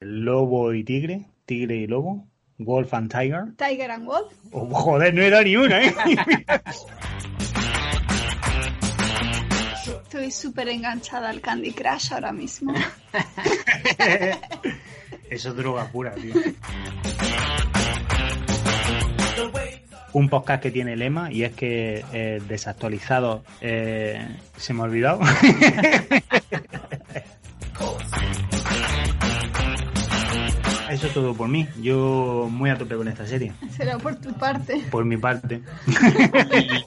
Lobo y tigre, tigre y lobo, wolf and tiger. Tiger and Wolf. Oh, joder, no era ni una, ¿eh? Estoy súper enganchada al Candy Crush ahora mismo. Eso es droga pura, tío. Un podcast que tiene lema y es que eh, desactualizado eh, se me ha olvidado. Eso es todo por mí. Yo muy a tope con esta serie. Será por tu parte. Por mi parte.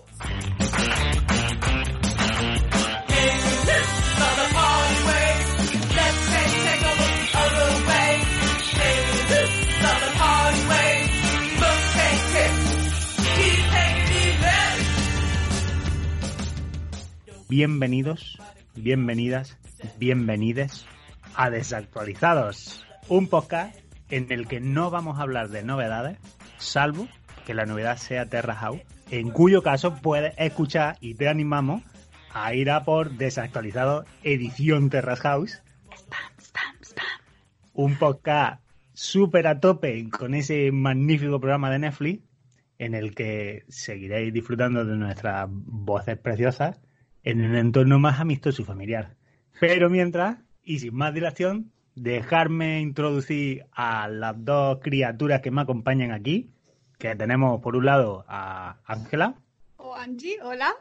Bienvenidos, bienvenidas, bienvenides a Desactualizados, un podcast en el que no vamos a hablar de novedades, salvo que la novedad sea Terra House, en cuyo caso puedes escuchar y te animamos a ir a por Desactualizado edición Terra House, un podcast súper a tope con ese magnífico programa de Netflix en el que seguiréis disfrutando de nuestras voces preciosas en un entorno más amistoso y familiar. Pero mientras, y sin más dilación, dejarme introducir a las dos criaturas que me acompañan aquí, que tenemos por un lado a Ángela. O Angie, hola.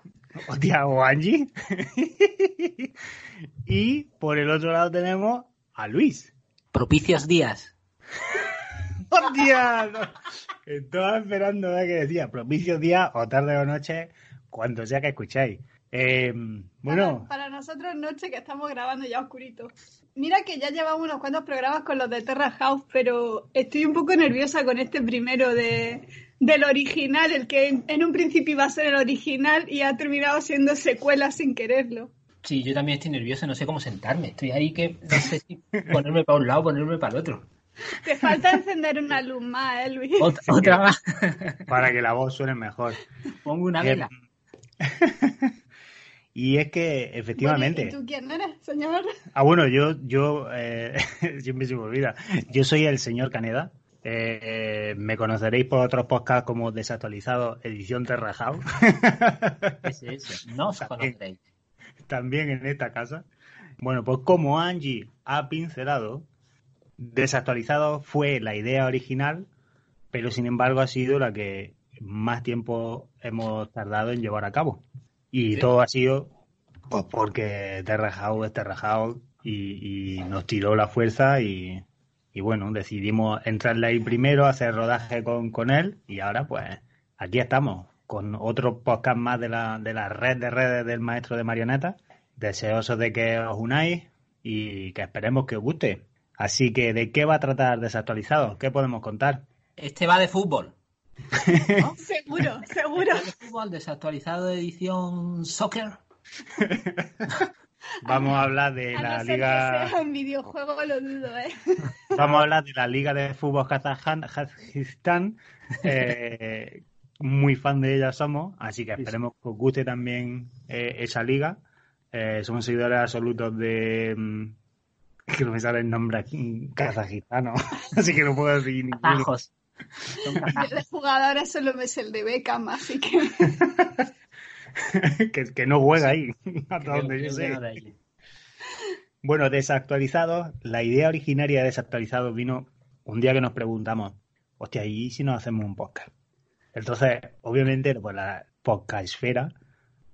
Hostia, o Angie. y por el otro lado tenemos a Luis. Propicios días. ¡Hostia! No. Estaba esperando a que decía propicios días o tarde o noche, cuando sea que escucháis. Eh, bueno, Para, para nosotros noche que estamos grabando ya oscurito. Mira que ya llevamos unos cuantos programas con los de Terra House, pero estoy un poco nerviosa con este primero de, del original, el que en, en un principio iba a ser el original y ha terminado siendo secuela sin quererlo. Sí, yo también estoy nervioso, no sé cómo sentarme. Estoy ahí que no sé si ponerme para un lado o ponerme para el otro. Te falta encender una luz más, ¿eh, Luis? Otra, otra más. para que la voz suene mejor. Pongo una Eh, vela. y es que efectivamente. Bueno, ¿Y tú quién eres, señor? Ah, bueno, yo, yo eh, siempre se me olvida. Yo soy el señor Caneda. Eh, me conoceréis por otros podcasts como Desactualizado, Edición Terra House. Ese, ese. No os También. conoceréis. También en esta casa. Bueno, pues como Angie ha pincelado, Desactualizado fue la idea original, pero sin embargo ha sido la que más tiempo hemos tardado en llevar a cabo. Y Sí. todo ha sido pues porque Terra House es Terra House y, y nos tiró la fuerza y, y bueno, decidimos entrarle ahí primero, hacer rodaje con, con él y ahora pues aquí estamos con otro podcast más de la, de la red de redes del maestro de marionetas, deseosos de que os unáis y que esperemos que os guste. Así que, ¿de qué va a tratar Desactualizado? ¿Qué podemos contar? Este va de fútbol. Seguro, seguro. De fútbol, desactualizado edición soccer. Vamos a hablar de A la no liga... que sea un videojuego, lo dudo, ¿eh? Vamos a hablar de la Liga de Fútbol Kazajistán. eh, muy fan de ella somos, así que esperemos que os guste también eh, esa liga. Eh, somos seguidores absolutos de. mm, que no me sale el nombre aquí, kazajistano, así que no puedo decir ninguno. Yo de jugadores solo me sé el de Beckham, así que... que, que no juega ahí, hasta donde yo sé. de. Bueno, desactualizados, la idea originaria de desactualizados vino un día que nos preguntamos, hostia, ¿y si nos hacemos un podcast? Entonces, obviamente, pues la podcast esfera,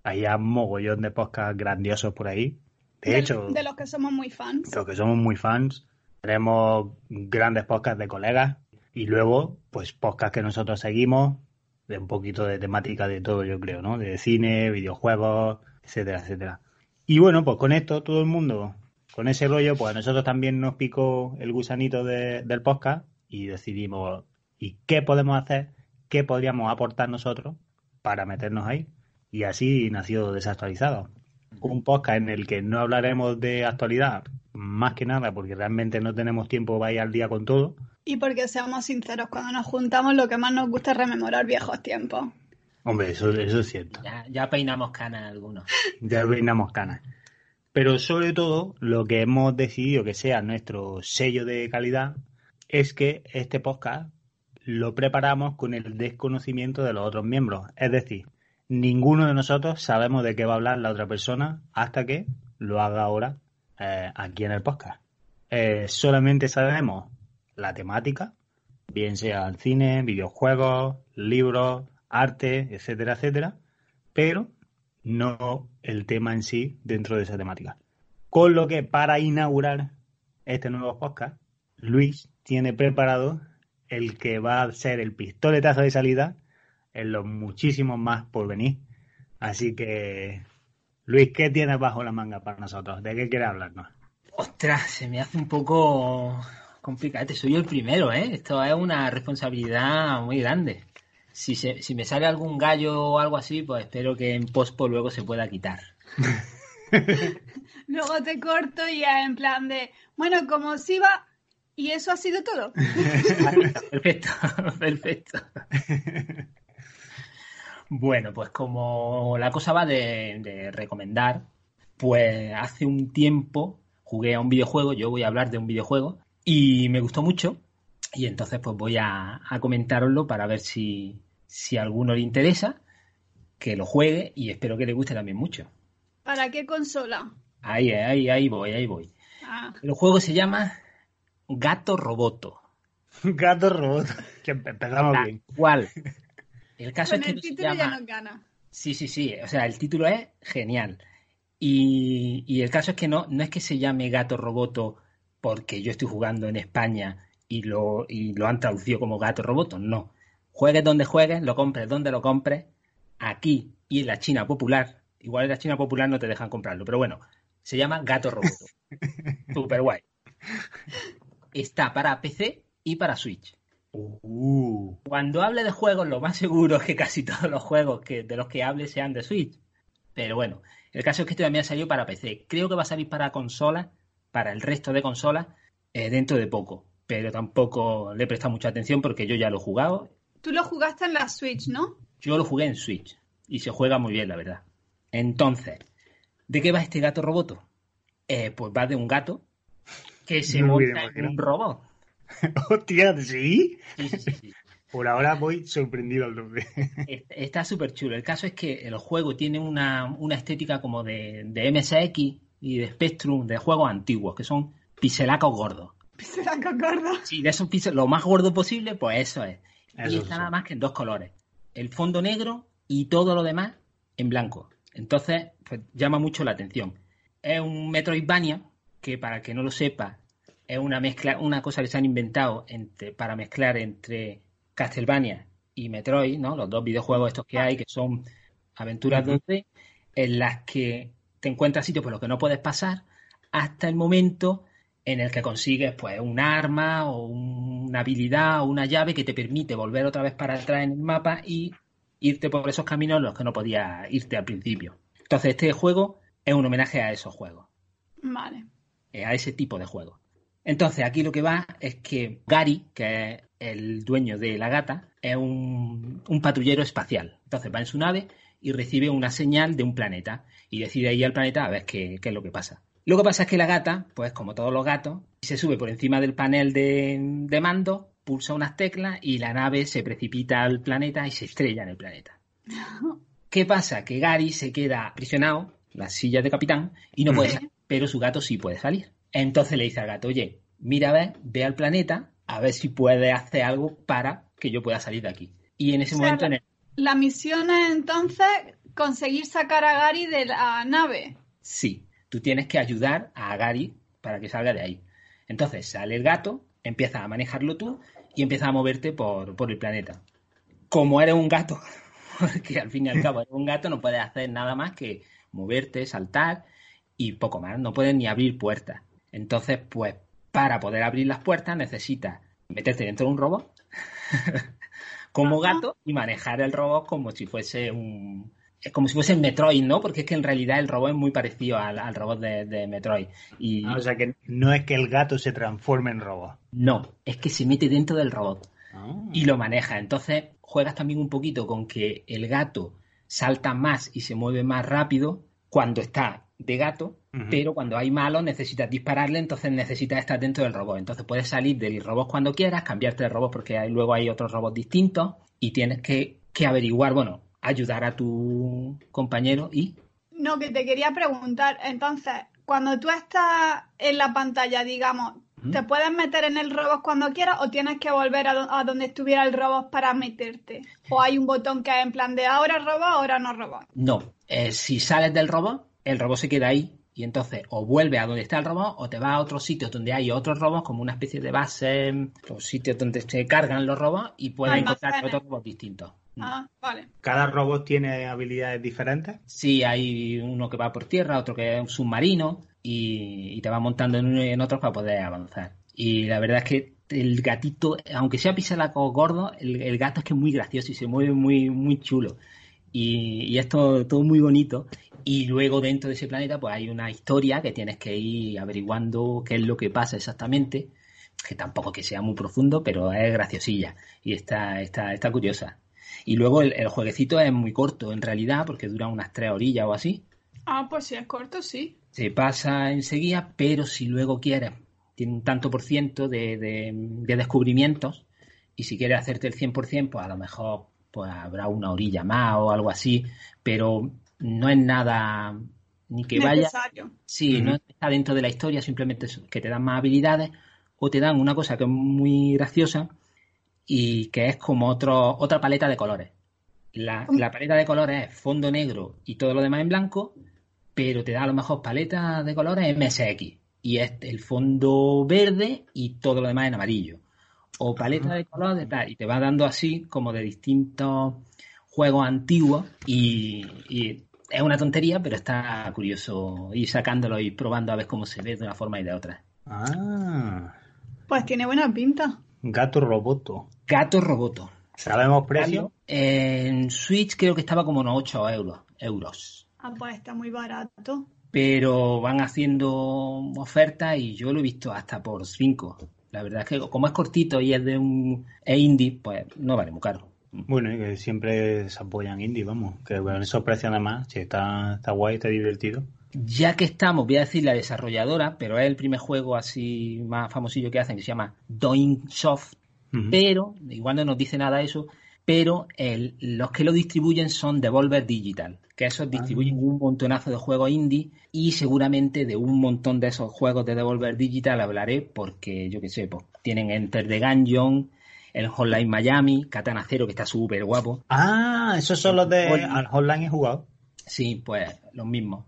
hay un mogollón de podcasts grandiosos por ahí. De de, hecho, de los que somos muy fans. los que somos muy fans, tenemos grandes podcasts de colegas y luego, pues podcasts que nosotros seguimos, de un poquito de temática de todo, yo creo, ¿no? De cine, videojuegos, etcétera, etcétera. Y bueno, pues con esto todo el mundo, con ese rollo, pues a nosotros también nos picó el gusanito de- del podcast y decidimos, ¿y qué podemos hacer? ¿Qué podríamos aportar nosotros para meternos ahí? Y así nació Desactualizado. Un podcast en el que no hablaremos de actualidad, más que nada porque realmente no tenemos tiempo para ir al día con todo. Y porque seamos sinceros, cuando nos juntamos lo que más nos gusta es rememorar viejos tiempos. Hombre, eso, eso es cierto. Ya, ya peinamos canas algunos. Ya peinamos canas. Pero sobre todo, lo que hemos decidido que sea nuestro sello de calidad es que este podcast lo preparamos con el desconocimiento de los otros miembros. Es decir, ninguno de nosotros sabemos de qué va a hablar la otra persona hasta que lo haga ahora eh, aquí en el podcast. Eh, solamente sabemos la temática, bien sea el cine, videojuegos, libros, arte, etcétera, etcétera, pero no el tema en sí dentro de esa temática. Con lo que para inaugurar este nuevo podcast, Luis tiene preparado el que va a ser el pistoletazo de salida en los muchísimos más por venir. Así que, Luis, ¿qué tienes bajo la manga para nosotros? ¿De qué quieres hablarnos? Ostras, se me hace un poco complicado. Soy yo el primero, ¿eh? Esto es una responsabilidad muy grande. Si, se, si me sale algún gallo o algo así, pues espero que en pospo luego se pueda quitar. luego te corto y ya en plan de, bueno, como si va, y eso ha sido todo. perfecto, perfecto. Bueno, pues como la cosa va de, de, recomendar, pues hace un tiempo jugué a un videojuego, yo voy a hablar de un videojuego, y me gustó mucho, y entonces pues voy a, a comentároslo para ver si, si a alguno le interesa, que lo juegue y espero que le guste también mucho. ¿Para qué consola? Ahí, ahí, ahí voy, ahí voy. Ah. El juego se llama Gato Roboto. Gato Roboto, que empezamos bien. ¿Cuál? El caso Con es que el no se título llama- ya nos gana. Sí, sí, sí. O sea, el título es genial. Y, y el caso es que no, no es que se llame Gato Roboto porque yo estoy jugando en España y lo, y lo han traducido como Gato Roboto. No. Juegues donde juegues, lo compres donde lo compres, aquí y en la China popular. Igual en la China popular no te dejan comprarlo, pero bueno, se llama Gato Roboto. Super guay. Está para PC y para Switch. Uh, Cuando hable de juegos, lo más seguro es que casi todos los juegos que, de los que hable sean de Switch. Pero bueno, el caso es que este también ha salido para PC. Creo que va a salir para consolas, para el resto de consolas, eh, dentro de poco. Pero tampoco le he prestado mucha atención porque yo ya lo he jugado. Tú lo jugaste en la Switch, ¿no? Yo lo jugué en Switch y se juega muy bien, la verdad. Entonces, ¿de qué va este gato roboto? Eh, pues va de un gato que se No me monta en un robot. hostia, ¿sí? Sí, sí. Por ahora voy sorprendido al doble. Est- Está súper chulo. El caso es que el juego tiene una, una estética como de, de MSX y de Spectrum, de juegos antiguos, que son pixelacos gordos. Será concordo. Sí, de esos pixel, lo más gordo posible, pues eso es. y está sí. nada más que en dos colores. El fondo negro y todo lo demás en blanco. Entonces, pues llama mucho la atención. Es un Metroidvania, que para el que no lo sepa, es una mezcla, una cosa que se han inventado entre, para mezclar entre Castlevania y Metroid, ¿no? Los dos videojuegos estos que hay, que son aventuras Ujú. 2D, en las que te encuentras sitios por los que no puedes pasar, hasta el momento en el que consigues pues un arma o un- una habilidad o una llave que te permite volver otra vez para atrás en el mapa y irte por esos caminos en los que no podías irte al principio. Entonces este juego es un homenaje a esos juegos, Vale. eh, a ese tipo de juegos. Entonces aquí lo que va es que Gary, que es el dueño de la gata, es un, un patrullero espacial. Entonces va en su nave y recibe una señal de un planeta y decide ir al planeta a ver qué, qué es lo que pasa. Lo que pasa es que la gata, pues como todos los gatos, se sube por encima del panel de, de mando, pulsa unas teclas y la nave se precipita al planeta y se estrella en el planeta. ¿Qué pasa? Que Gary se queda aprisionado, la silla de capitán, y no puede salir, pero su gato sí puede salir. Entonces le dice al gato, oye, mira a ver, ve al planeta, a ver si puede hacer algo para que yo pueda salir de aquí. Y en ese O sea, momento, en el- La misión es entonces conseguir sacar a Gary de la nave. sí, tú tienes que ayudar a Gary para que salga de ahí. Entonces sale el gato, empiezas a manejarlo tú y empiezas a moverte por, por el planeta. Como eres un gato, porque al fin y al cabo eres un gato, no puedes hacer nada más que moverte, saltar y poco más. No puedes ni abrir puertas. Entonces, pues, para poder abrir las puertas necesitas meterte dentro de un robot como gato y manejar el robot como si fuese un es como si fuese Metroid, ¿no? Porque es que en realidad el robot es muy parecido al, robot de, Metroid. Y, ah, o sea que no es que el gato se transforme en robot. No, es que se mete dentro del robot ah. y lo maneja. Entonces juegas también un poquito con que el gato salta más y se mueve más rápido cuando está de gato, pero cuando hay malos necesitas dispararle, entonces necesitas estar dentro del robot. Entonces puedes salir del robot cuando quieras, cambiarte de robot porque hay, luego hay otros robots distintos y tienes que, que averiguar, bueno, ayudar a tu compañero y... No, que te quería preguntar, entonces, cuando tú estás en la pantalla, digamos, ¿te puedes meter en el robot cuando quieras o tienes que volver a, donde estuviera el robot para meterte? ¿O hay un botón que es en plan de ahora robot, ahora no robot? No, eh, si sales del robot, el robot se queda ahí y entonces o vuelve a donde está el robot o te va a otros sitios donde hay otros robots como una especie de base, los sitios donde se cargan los robots y puedes encontrar otros robots distintos. Ah, vale. ¿Cada robot tiene habilidades diferentes? Sí, hay uno que va por tierra, otro que es un submarino y, te va montando en uno y en otros para poder avanzar. Y la verdad es que el gatito, aunque sea pisalaco gordo, el, gato es que es muy gracioso y se mueve muy, muy chulo. Y, es todo, todo, muy bonito. Y luego dentro de ese planeta pues hay una historia que tienes que ir averiguando qué es lo que pasa exactamente. Que tampoco que sea muy profundo, pero es graciosilla. Y está, está, está curiosa. Y luego el, jueguecito es muy corto en realidad, porque dura unas tres orillas o así. Ah, pues si es corto, sí. Se pasa enseguida, pero si luego quieres, tiene un tanto por ciento de, de, descubrimientos, y si quieres hacerte el 100%, pues a lo mejor pues habrá una orilla más o algo así, pero no es nada ni que vaya. Sí, no está dentro de la historia, simplemente que te dan más habilidades o te dan una cosa que es muy graciosa, y que es como otro, otra paleta de colores. La, paleta de colores es fondo negro y todo lo demás en blanco, pero te da a lo mejor paleta de colores MSX y es el fondo verde y todo lo demás en amarillo. O paleta de colores tal, y te va dando así como de distintos juegos antiguos y, es una tontería, pero está curioso ir sacándolo y probando a ver cómo se ve de una forma y de otra. Ah. Pues tiene buena pinta. Gato Roboto. Gato Roboto. ¿Sabemos precio? En Switch creo que estaba como unos 8 euros. euros. Ah, pues está muy barato. Pero van haciendo ofertas y yo lo he visto hasta por 5. La verdad es que como es cortito y es de un es indie, pues no vale muy caro. Bueno, y que siempre se apoyan indie, vamos. Que con esos precios además, si está, está guay, está divertido. Ya que estamos, voy a decir la desarrolladora, pero es el primer juego así más famosillo que hacen, que se llama Doing Soft, pero, igual no nos dice nada eso, pero los que lo distribuyen son Devolver Digital, que esos distribuyen un montonazo de juegos indie y seguramente de un montón de esos juegos de Devolver Digital hablaré porque, yo qué sé, pues, tienen Enter the Gungeon, el Hotline Miami, Katana Zero, que está súper guapo. Ah, esos son los de Hotline he jugado. Sí, pues los mismos.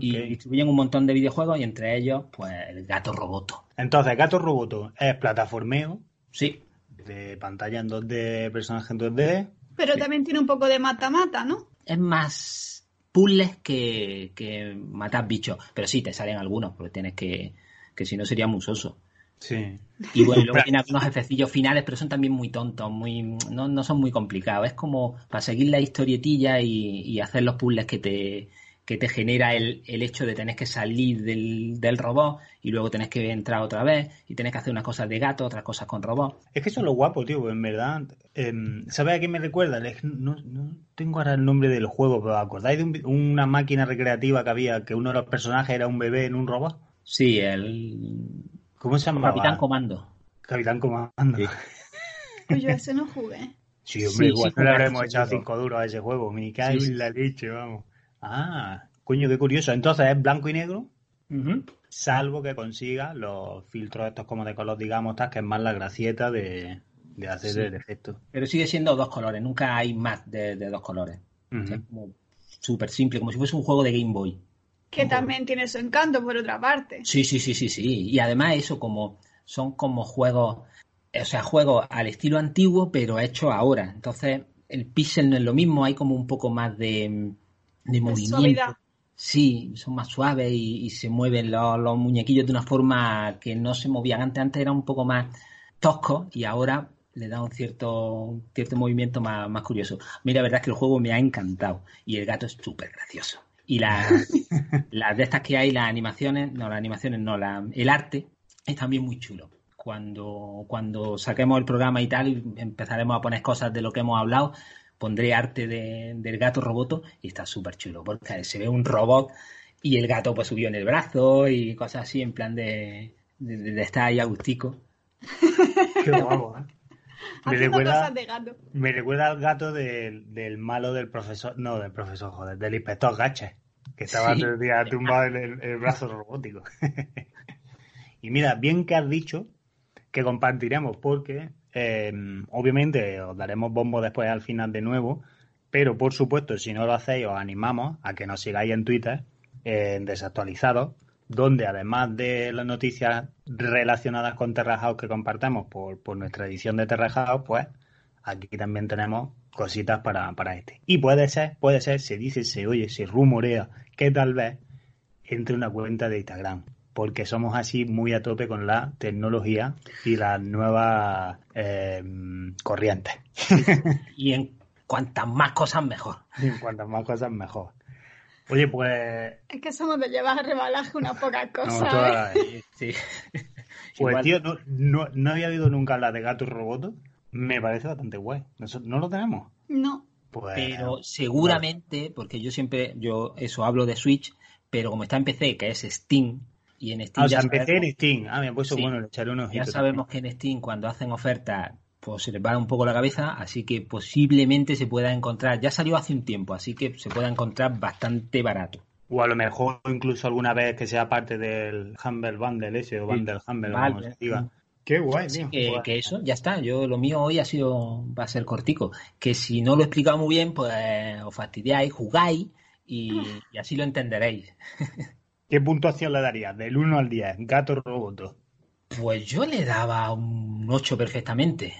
Y distribuyen un montón de videojuegos y entre ellos, pues, el Gato Roboto. Entonces, Gato Roboto es plataformeo. Sí. De pantalla en 2D, personaje en 2D. Pero también tiene un poco de mata-mata, ¿no? Es más puzzles que, que matar bichos. Pero sí, te salen algunos, porque tienes que. que si no sería musoso. Sí. Y bueno, luego tiene algunos jefecillos finales, pero son también muy tontos, muy no, no son muy complicados. Es como para seguir la historietilla y, y hacer los puzzles que te, que te genera el, el hecho de tener que salir del, del, robot y luego tenés que entrar otra vez y tenés que hacer unas cosas de gato, otras cosas con robot. Es que eso es lo guapo, tío, en verdad. Eh, ¿Sabes a qué me recuerda? No, no, tengo ahora el nombre del juego, pero ¿acordáis de una máquina recreativa que había que uno de los personajes era un bebé en un robot? Sí, el... ¿Cómo se llama? Capitán Comando. Capitán Comando. Pues yo ese no jugué. Sí, hombre, igual no le habremos echado cinco duros a ese juego. Me cae en la leche, vamos. Ah, coño, qué curioso. Entonces es blanco y negro, salvo que consiga los filtros estos como de color, digamos, tal, que es más la gracieta de, hacer el efecto. Pero sigue siendo dos colores, nunca hay más de, dos colores. es como súper simple, como si fuese un juego de Game Boy. Que también tiene su encanto, por otra parte. Sí, sí, sí, sí, sí. Y además eso como son como juegos, o sea, juegos al estilo antiguo, pero hechos ahora. Entonces, el pixel no es lo mismo, hay como un poco más de de movimiento. Sí, son más suaves y, se mueven los, muñequillos de una forma que no se movían antes. Antes era un poco más tosco y ahora le da un cierto, cierto movimiento más, más curioso. Mira, la verdad es que el juego me ha encantado y el gato es súper gracioso. Y las, las de estas que hay, las animaciones, no, las animaciones no, la, el arte es también muy chulo. Cuando, cuando saquemos el programa y tal, y empezaremos a poner cosas de lo que hemos hablado, pondré arte de- del gato roboto y está súper chulo, porque se ve un robot y el gato pues subió en el brazo y cosas así, en plan de, de, de estar ahí agustico. Qué guapo, ¿eh? Me recuerda, de gato. me recuerda al gato del, del malo del profesor, no, del profesor, joder, del inspector Gache, que estaba Sí. todo el día tumbado en el, el brazo robótico. y mira, bien que has dicho que compartiremos, porque eh, obviamente os daremos bombo después al final de nuevo, pero por supuesto, si no lo hacéis, os animamos a que nos sigáis en Twitter, en Desactualizados, donde además de las noticias relacionadas con Terra House que compartamos por, por nuestra edición de Terra House, pues aquí también tenemos cositas para, para este. Y puede ser, puede ser, se dice, se oye, se rumorea que tal vez entre una cuenta de Instagram, porque somos así muy a tope con la tecnología y las nuevas eh, corrientes. Y en cuantas más cosas, mejor. Y cuantas más cosas, mejor. Oye, pues, Es que somos de llevar a rebalaje unas pocas no, cosas. toda ¿eh? la. Sí. Pues Igual- tío, no, no, no había oído nunca hablar de gato roboto. Me parece bastante guay. Nosotros no lo tenemos. No. Pues, Pero seguramente, porque yo siempre, yo eso hablo de Switch, pero como está en PC, que es Steam, y en Steam Ah, o sea, ya, empecé sabemos, en Steam. Ah, me puesto Sí. bueno, le echaré un ya sabemos que en Steam cuando hacen ofertas, pues se les va un poco la cabeza, así que posiblemente se pueda encontrar, ya salió hace un tiempo, así que se pueda encontrar bastante barato. O a lo mejor incluso alguna vez que sea parte del Humble Bundle ese o Sí. Bundle Humble, Vale. como se diga. Qué guay, Así tío. que, que eso, ya está. Yo lo mío hoy ha sido, va a ser cortico. Que si no lo he explicado muy bien, pues os fastidiáis, jugáis y, y así lo entenderéis. ¿Qué puntuación le darías? Del 1 al 10. Gato roboto. Pues yo le daba un 8 perfectamente.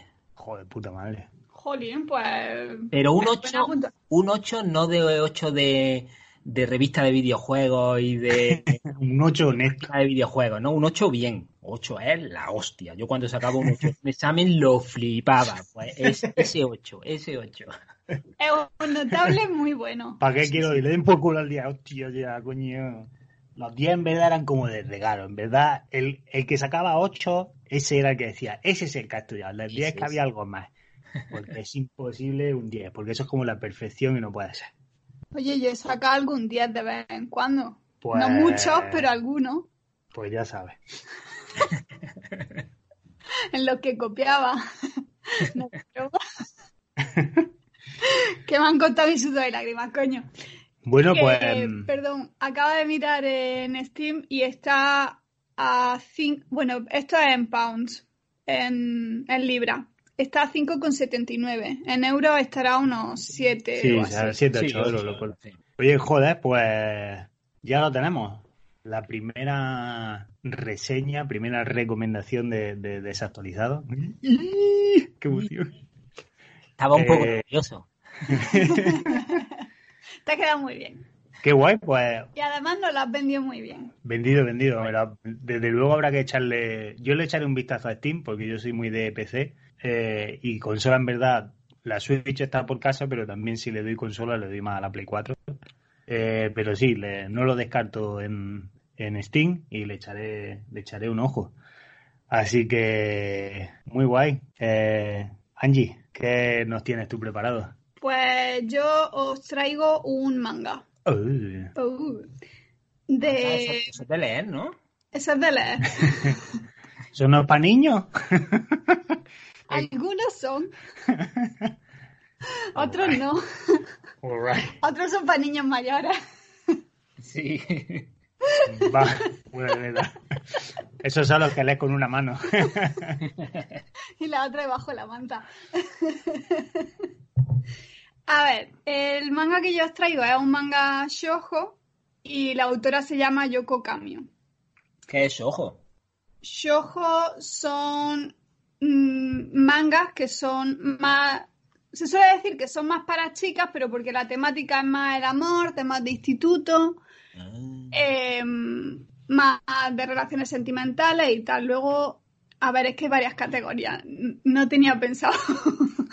Joder, puta madre. Jolín, pues. Pero un Buena 8, punta- un 8 no de 8 de, de revista de videojuegos y de, Un 8 honesto. de videojuegos, ¿no? Un 8 bien. 8 es la hostia. Yo cuando sacaba un 8 en un examen lo flipaba. Pues es ese 8, ese 8. Es un notable muy bueno. ¿Para qué quiero ir? Le den por culo al día. Hostia, ya, coño. Los 10 en verdad eran como de regalo. En verdad, el, el que sacaba 8, ese era el que decía, ese es el que ha estudiado. El 10 Ese que es. había algo más. Porque es imposible un 10, porque eso es como la perfección y no puede ser. Oye, yo he sacado algún 10 de vez en cuando. Pues, No muchos, pero algunos. Pues ya sabes. En los que copiaba. No, pero- que me han costado mi sudor y lágrimas, coño. Bueno, Que, pues. em, Perdón, acabo de mirar en Steam y está a 5. Bueno, esto es en pounds, en, en libra. Está a 5,79. En euros estará a unos 7 Sí, o o sea, así. 7, Sí, 8 euros. loco. sí. Oye, joder, pues ya lo tenemos. La primera reseña, primera recomendación de, de desactualizado. ¡Qué emoción! Estaba un poco Eh, nervioso. Te ha quedado muy bien. Qué guay, pues Y además nos lo has vendido muy bien. vendido, vendido. Desde luego habrá que echarle. Yo le echaré un vistazo a Steam porque yo soy muy de PC eh, y consola en verdad. La Switch está por casa, pero también si le doy consola le doy más a la Play 4. Eh, pero sí, le- no lo descarto en, en Steam y le echaré, le echaré un ojo. Así que muy guay. Eh, Angie, ¿qué nos tienes tú preparado? Pues yo os traigo un manga. Oh, Ah, de... Eso, eso es de leer, ¿no? Eso es de leer. ¿Son no para niños? Algunos son. Otros no. Otros son para niños mayores. Sí. Va, bueno, verdad. Esos son los que lees con una mano. y la otra debajo de la manta. A ver, el manga que yo os traigo es un manga shojo y la autora se llama Yoko Kamio. ¿Qué es ojo? Shojo son mm, mangas que son más... Se suele decir que son más para chicas, pero porque la temática es más el amor, temas de instituto, Ah. eh, más de relaciones sentimentales y tal. Luego A ver, es que hay varias categorías. No tenía pensado.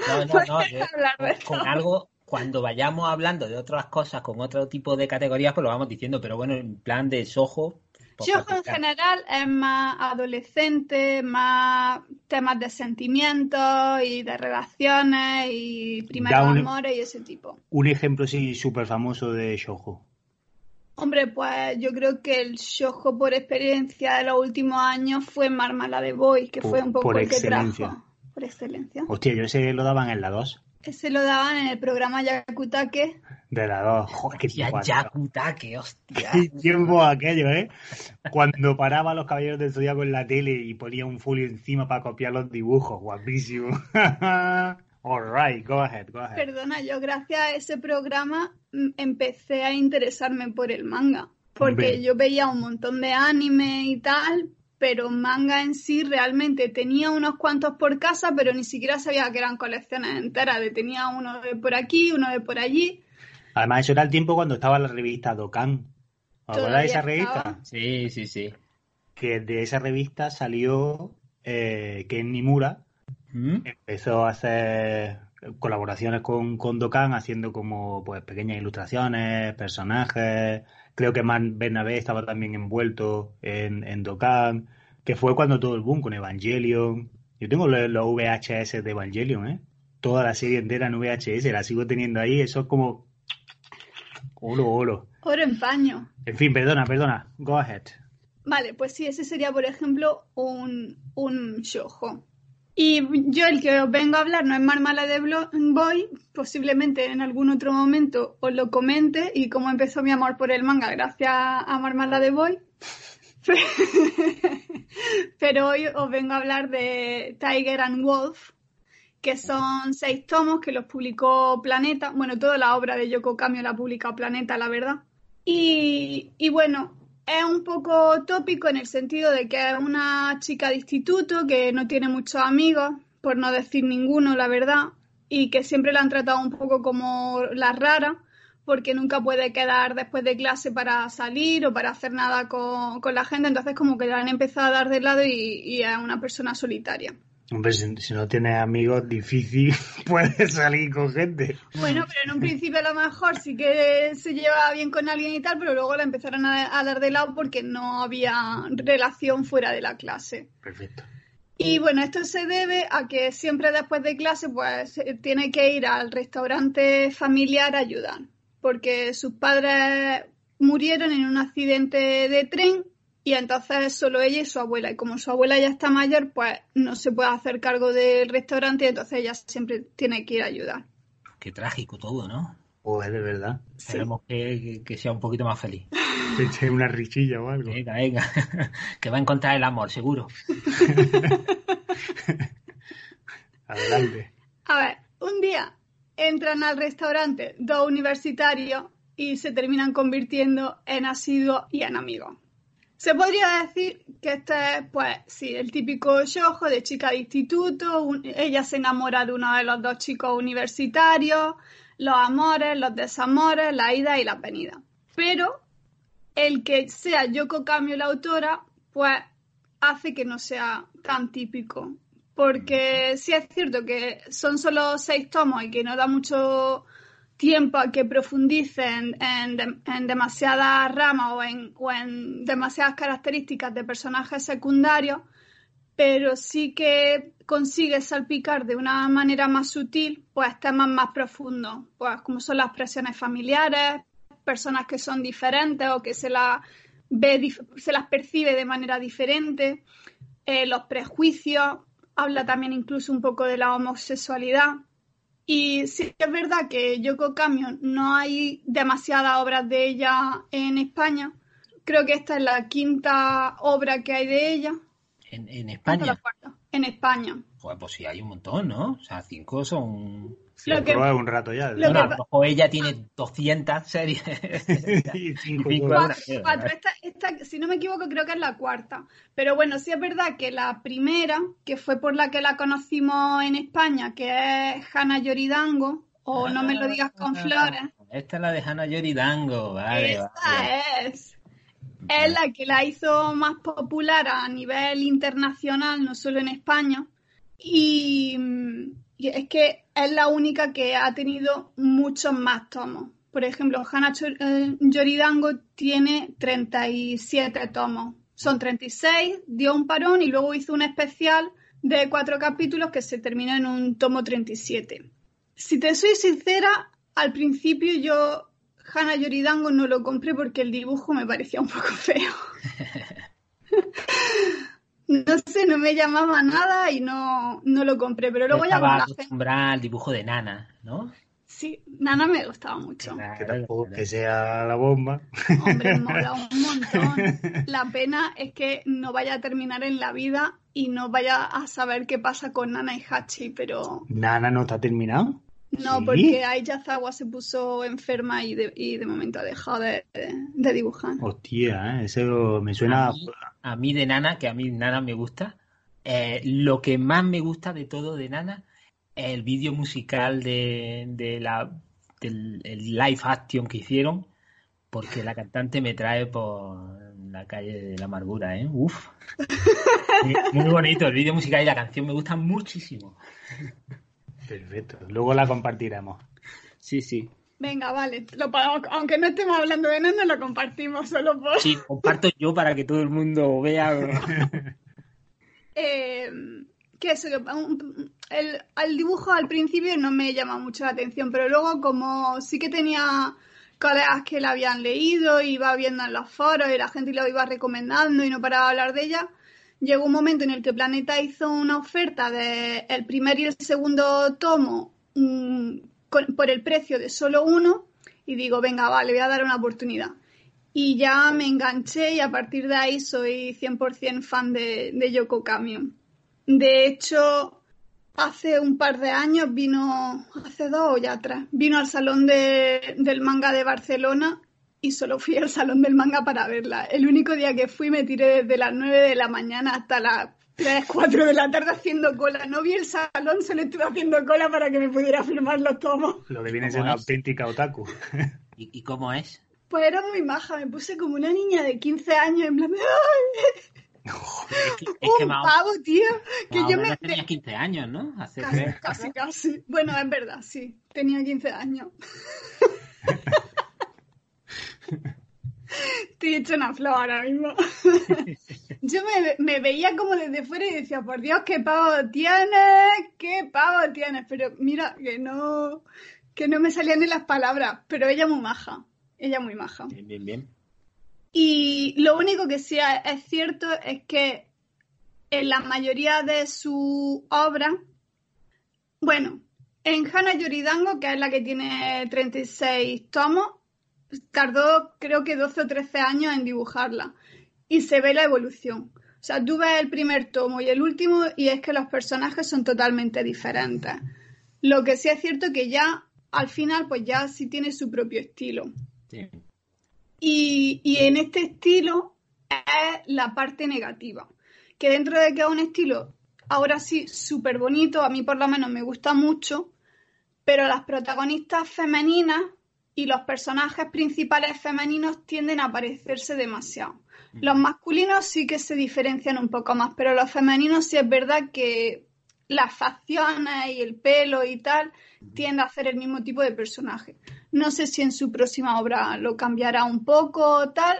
No, no, no. con, algo, cuando vayamos hablando de otras cosas con otro tipo de categorías, pues lo vamos diciendo. Pero bueno, en plan de Soho. Soho en general es más adolescente, más temas de sentimientos y de relaciones y primeros amores y ese tipo. Un ejemplo sí súper famoso de Soho. Hombre, pues yo creo que el shojo por experiencia de los últimos años fue de Boy, que fue un poco por el que trajo. Por excelencia. Hostia, yo ese lo daban en la 2. Ese lo daban en el programa Yakutake. De la 2. Joder, qué tiempo. Yakutake, hostia. Qué tiempo aquello, ¿eh? Cuando paraba los caballeros del zodiaco en la tele y ponía un folio encima para copiar los dibujos. Guapísimo. Alright, go ahead, go ahead. Perdona, yo gracias a ese programa mm, empecé a interesarme por el manga. Porque yo veía un montón de anime y tal, pero manga en sí realmente tenía unos cuantos por casa, pero ni siquiera sabía que eran colecciones enteras. De tenía uno de por aquí, uno de por allí. Además, eso era el tiempo cuando estaba la revista Dokan. ¿Os acordáis de esa revista? Sí, sí, sí. Que de esa revista salió eh, Ken Nimura, Empezó a hacer colaboraciones con, con Dokkan, haciendo como pues pequeñas ilustraciones, personajes. Creo que Man Bernabé estaba también envuelto en, en Dokkan, que fue cuando todo el boom con Evangelion. Yo tengo los, VHS de Evangelion, ¿eh? Toda la serie entera en VHS, la sigo teniendo ahí. Eso es como. Oro, oro. Oro en paño. En fin, perdona, perdona. Go ahead. Vale, pues sí, ese sería, por ejemplo, un, un shoujo. Y yo el que os vengo a hablar no es Marmala de Boy, posiblemente en algún otro momento os lo comente y cómo empezó mi amor por el manga gracias a Marmala de Boy. Pero hoy os vengo a hablar de Tiger and Wolf, que son seis tomos que los publicó Planeta. Bueno, toda la obra de Yoko Kamio la ha publicado Planeta, la verdad. Y, y bueno, es un poco tópico en el sentido de que es una chica de instituto que no tiene muchos amigos, por no decir ninguno, la verdad, y que siempre la han tratado un poco como la rara, porque nunca puede quedar después de clase para salir o para hacer nada con, la gente, entonces como que la han empezado a dar de lado y, y es una persona solitaria. Hombre, si, no tienes amigos, difícil puedes salir con gente. Bueno, pero en un principio a lo mejor sí que se lleva bien con alguien y tal, pero luego la empezaron a, dar de lado porque no había relación fuera de la clase. Perfecto. Y bueno, esto se debe a que siempre después de clase, pues tiene que ir al restaurante familiar a ayudar, porque sus padres murieron en un accidente de tren y entonces solo ella y su abuela. Y como su abuela ya está mayor, pues no se puede hacer cargo del restaurante y entonces ella siempre tiene que ir a ayudar. Qué trágico todo, ¿no? Pues de verdad. Esperemos que, sea un poquito más feliz. Que eche una richilla o algo. Venga, venga. que va a encontrar el amor, seguro. Adelante. A ver, un día entran al restaurante dos universitarios y se terminan convirtiendo en asiduos y en amigos. Se podría decir que este es, pues, sí, el típico shojo de chica de instituto, ella se enamora de uno de los dos chicos universitarios, los amores, los desamores, la ida y la venida. Pero el que sea Yoko Kamio la autora, pues hace que no sea tan típico. Porque sí es cierto que son solo seis tomos y que no da mucho tiempo a que profundicen en, en, demasiadas ramas o en, o en demasiadas características de personajes secundarios, pero sí que consigue salpicar de una manera más sutil pues temas más profundos, pues como son las presiones familiares, personas que son diferentes o que se las ve, se las percibe de manera diferente, eh, los prejuicios, habla también incluso un poco de la homosexualidad y sí es verdad que Yoko Camion no hay demasiadas obras de ella en España. Creo que esta es la quinta obra que hay de ella. ¿En, España? En España. pues sí, hay un montón, ¿no? O sea, cinco son Sí, lo que, un rato ya. o ella tiene 200 series. y cinco, esta, si no me equivoco, creo que es la cuarta. Pero bueno, sí es verdad que la primera, que fue por la que la conocimos en España, que es Hannah Yoridango, o No me lo digas con ah, flores. Esta es la de Hannah Yoridango, vale. Esta es. es la que la hizo más popular a nivel internacional, no solo en España. Y, y es que es la única que ha tenido muchos más tomos. Por ejemplo, Hannah Chor- eh, Yoridango tiene 37 tomos. Son 36, dio un parón y luego hizo un especial de cuatro capítulos que se terminó en un tomo 37. Si te soy sincera, al principio yo Hannah Yoridango no lo compré porque el dibujo me parecía un poco feo. No sé, no me llamaba nada y no, no lo compré, pero luego ya la gente... acostumbrada al dibujo de Nana, ¿no? Sí, Nana me gustaba mucho. Que tampoco que sea la bomba. Hombre, mola un montón. La pena es que no vaya a terminar en la vida y no vaya a saber qué pasa con Nana y Hachi, pero Nana no está terminado. no, ¿Sí? porque Ayazawa se puso enferma y de, y de momento ha dejado de, de dibujar. Hostia, ¿eh? eso me suena. A mí, a mí de Nana, que a mí Nana me gusta, eh, lo que más me gusta de todo de Nana es el vídeo musical de, de la, del el live action que hicieron, porque la cantante me trae por la calle de la amargura, ¿eh? Uf. Muy, muy bonito el vídeo musical y la canción me gustan muchísimo. Perfecto. Luego la compartiremos. Sí, sí. Venga, vale, lo aunque no estemos hablando de Nana, lo compartimos solo por... Sí, comparto yo para que todo el mundo vea. Eh, que eso, el, el dibujo al principio no me llama mucho la atención, pero luego como sí que tenía colegas que la habían leído, iba viendo en los foros y la gente lo iba recomendando y no paraba de hablar de ella, llegó un momento en el que Planeta hizo una oferta de el primer y el segundo tomo por el precio de solo uno y digo, venga, vale, voy a dar una oportunidad. Y ya me enganché y a partir de ahí soy 100% fan de, de Yoko Camion. De hecho, hace un par de años vino, hace dos o ya tres, vino al Salón de- del Manga de Barcelona y solo fui al Salón del Manga para verla. El único día que fui me tiré desde las 9 de la mañana hasta las 3, 4 de la tarde haciendo cola. No vi el salón, solo estuve haciendo cola para que me pudiera firmar los tomos. Lo que viene ¿Cómo siendo es? auténtica otaku. ¿Y, y cómo es? Pues era muy maja, me puse como una niña de 15 años en plan de ¡ay! Es que, es que un pavo, tío. Que yo me... tenías 15 años, ¿no? Hace Casi, tres, casi, casi. Bueno, es verdad, sí. Tenía 15 años. Estoy hecho una flor ahora mismo. Yo me, me veía como desde fuera y decía, por Dios, qué pavo tienes, qué pavo tienes. Pero mira, que no, que no me salían ni las palabras. Pero ella muy maja. Ella muy maja. Bien, bien, bien. Y lo único que sí es cierto es que en la mayoría de su obra, bueno, en Hana Yoridango, que es la que tiene 36 tomos, tardó creo que 12 o 13 años en dibujarla y se ve la evolución. O sea, tú ves el primer tomo y el último y es que los personajes son totalmente diferentes. Lo que sí es cierto que ya al final pues ya sí tiene su propio estilo. Sí. Y, y en este estilo es la parte negativa. Que dentro de que es un estilo, ahora sí, súper bonito, a mí por lo menos me gusta mucho, pero las protagonistas femeninas y los personajes principales femeninos tienden a parecerse demasiado. Los masculinos sí que se diferencian un poco más, pero los femeninos sí es verdad que las facciones y el pelo y tal tienden a hacer el mismo tipo de personaje. No sé si en su próxima obra lo cambiará un poco o tal,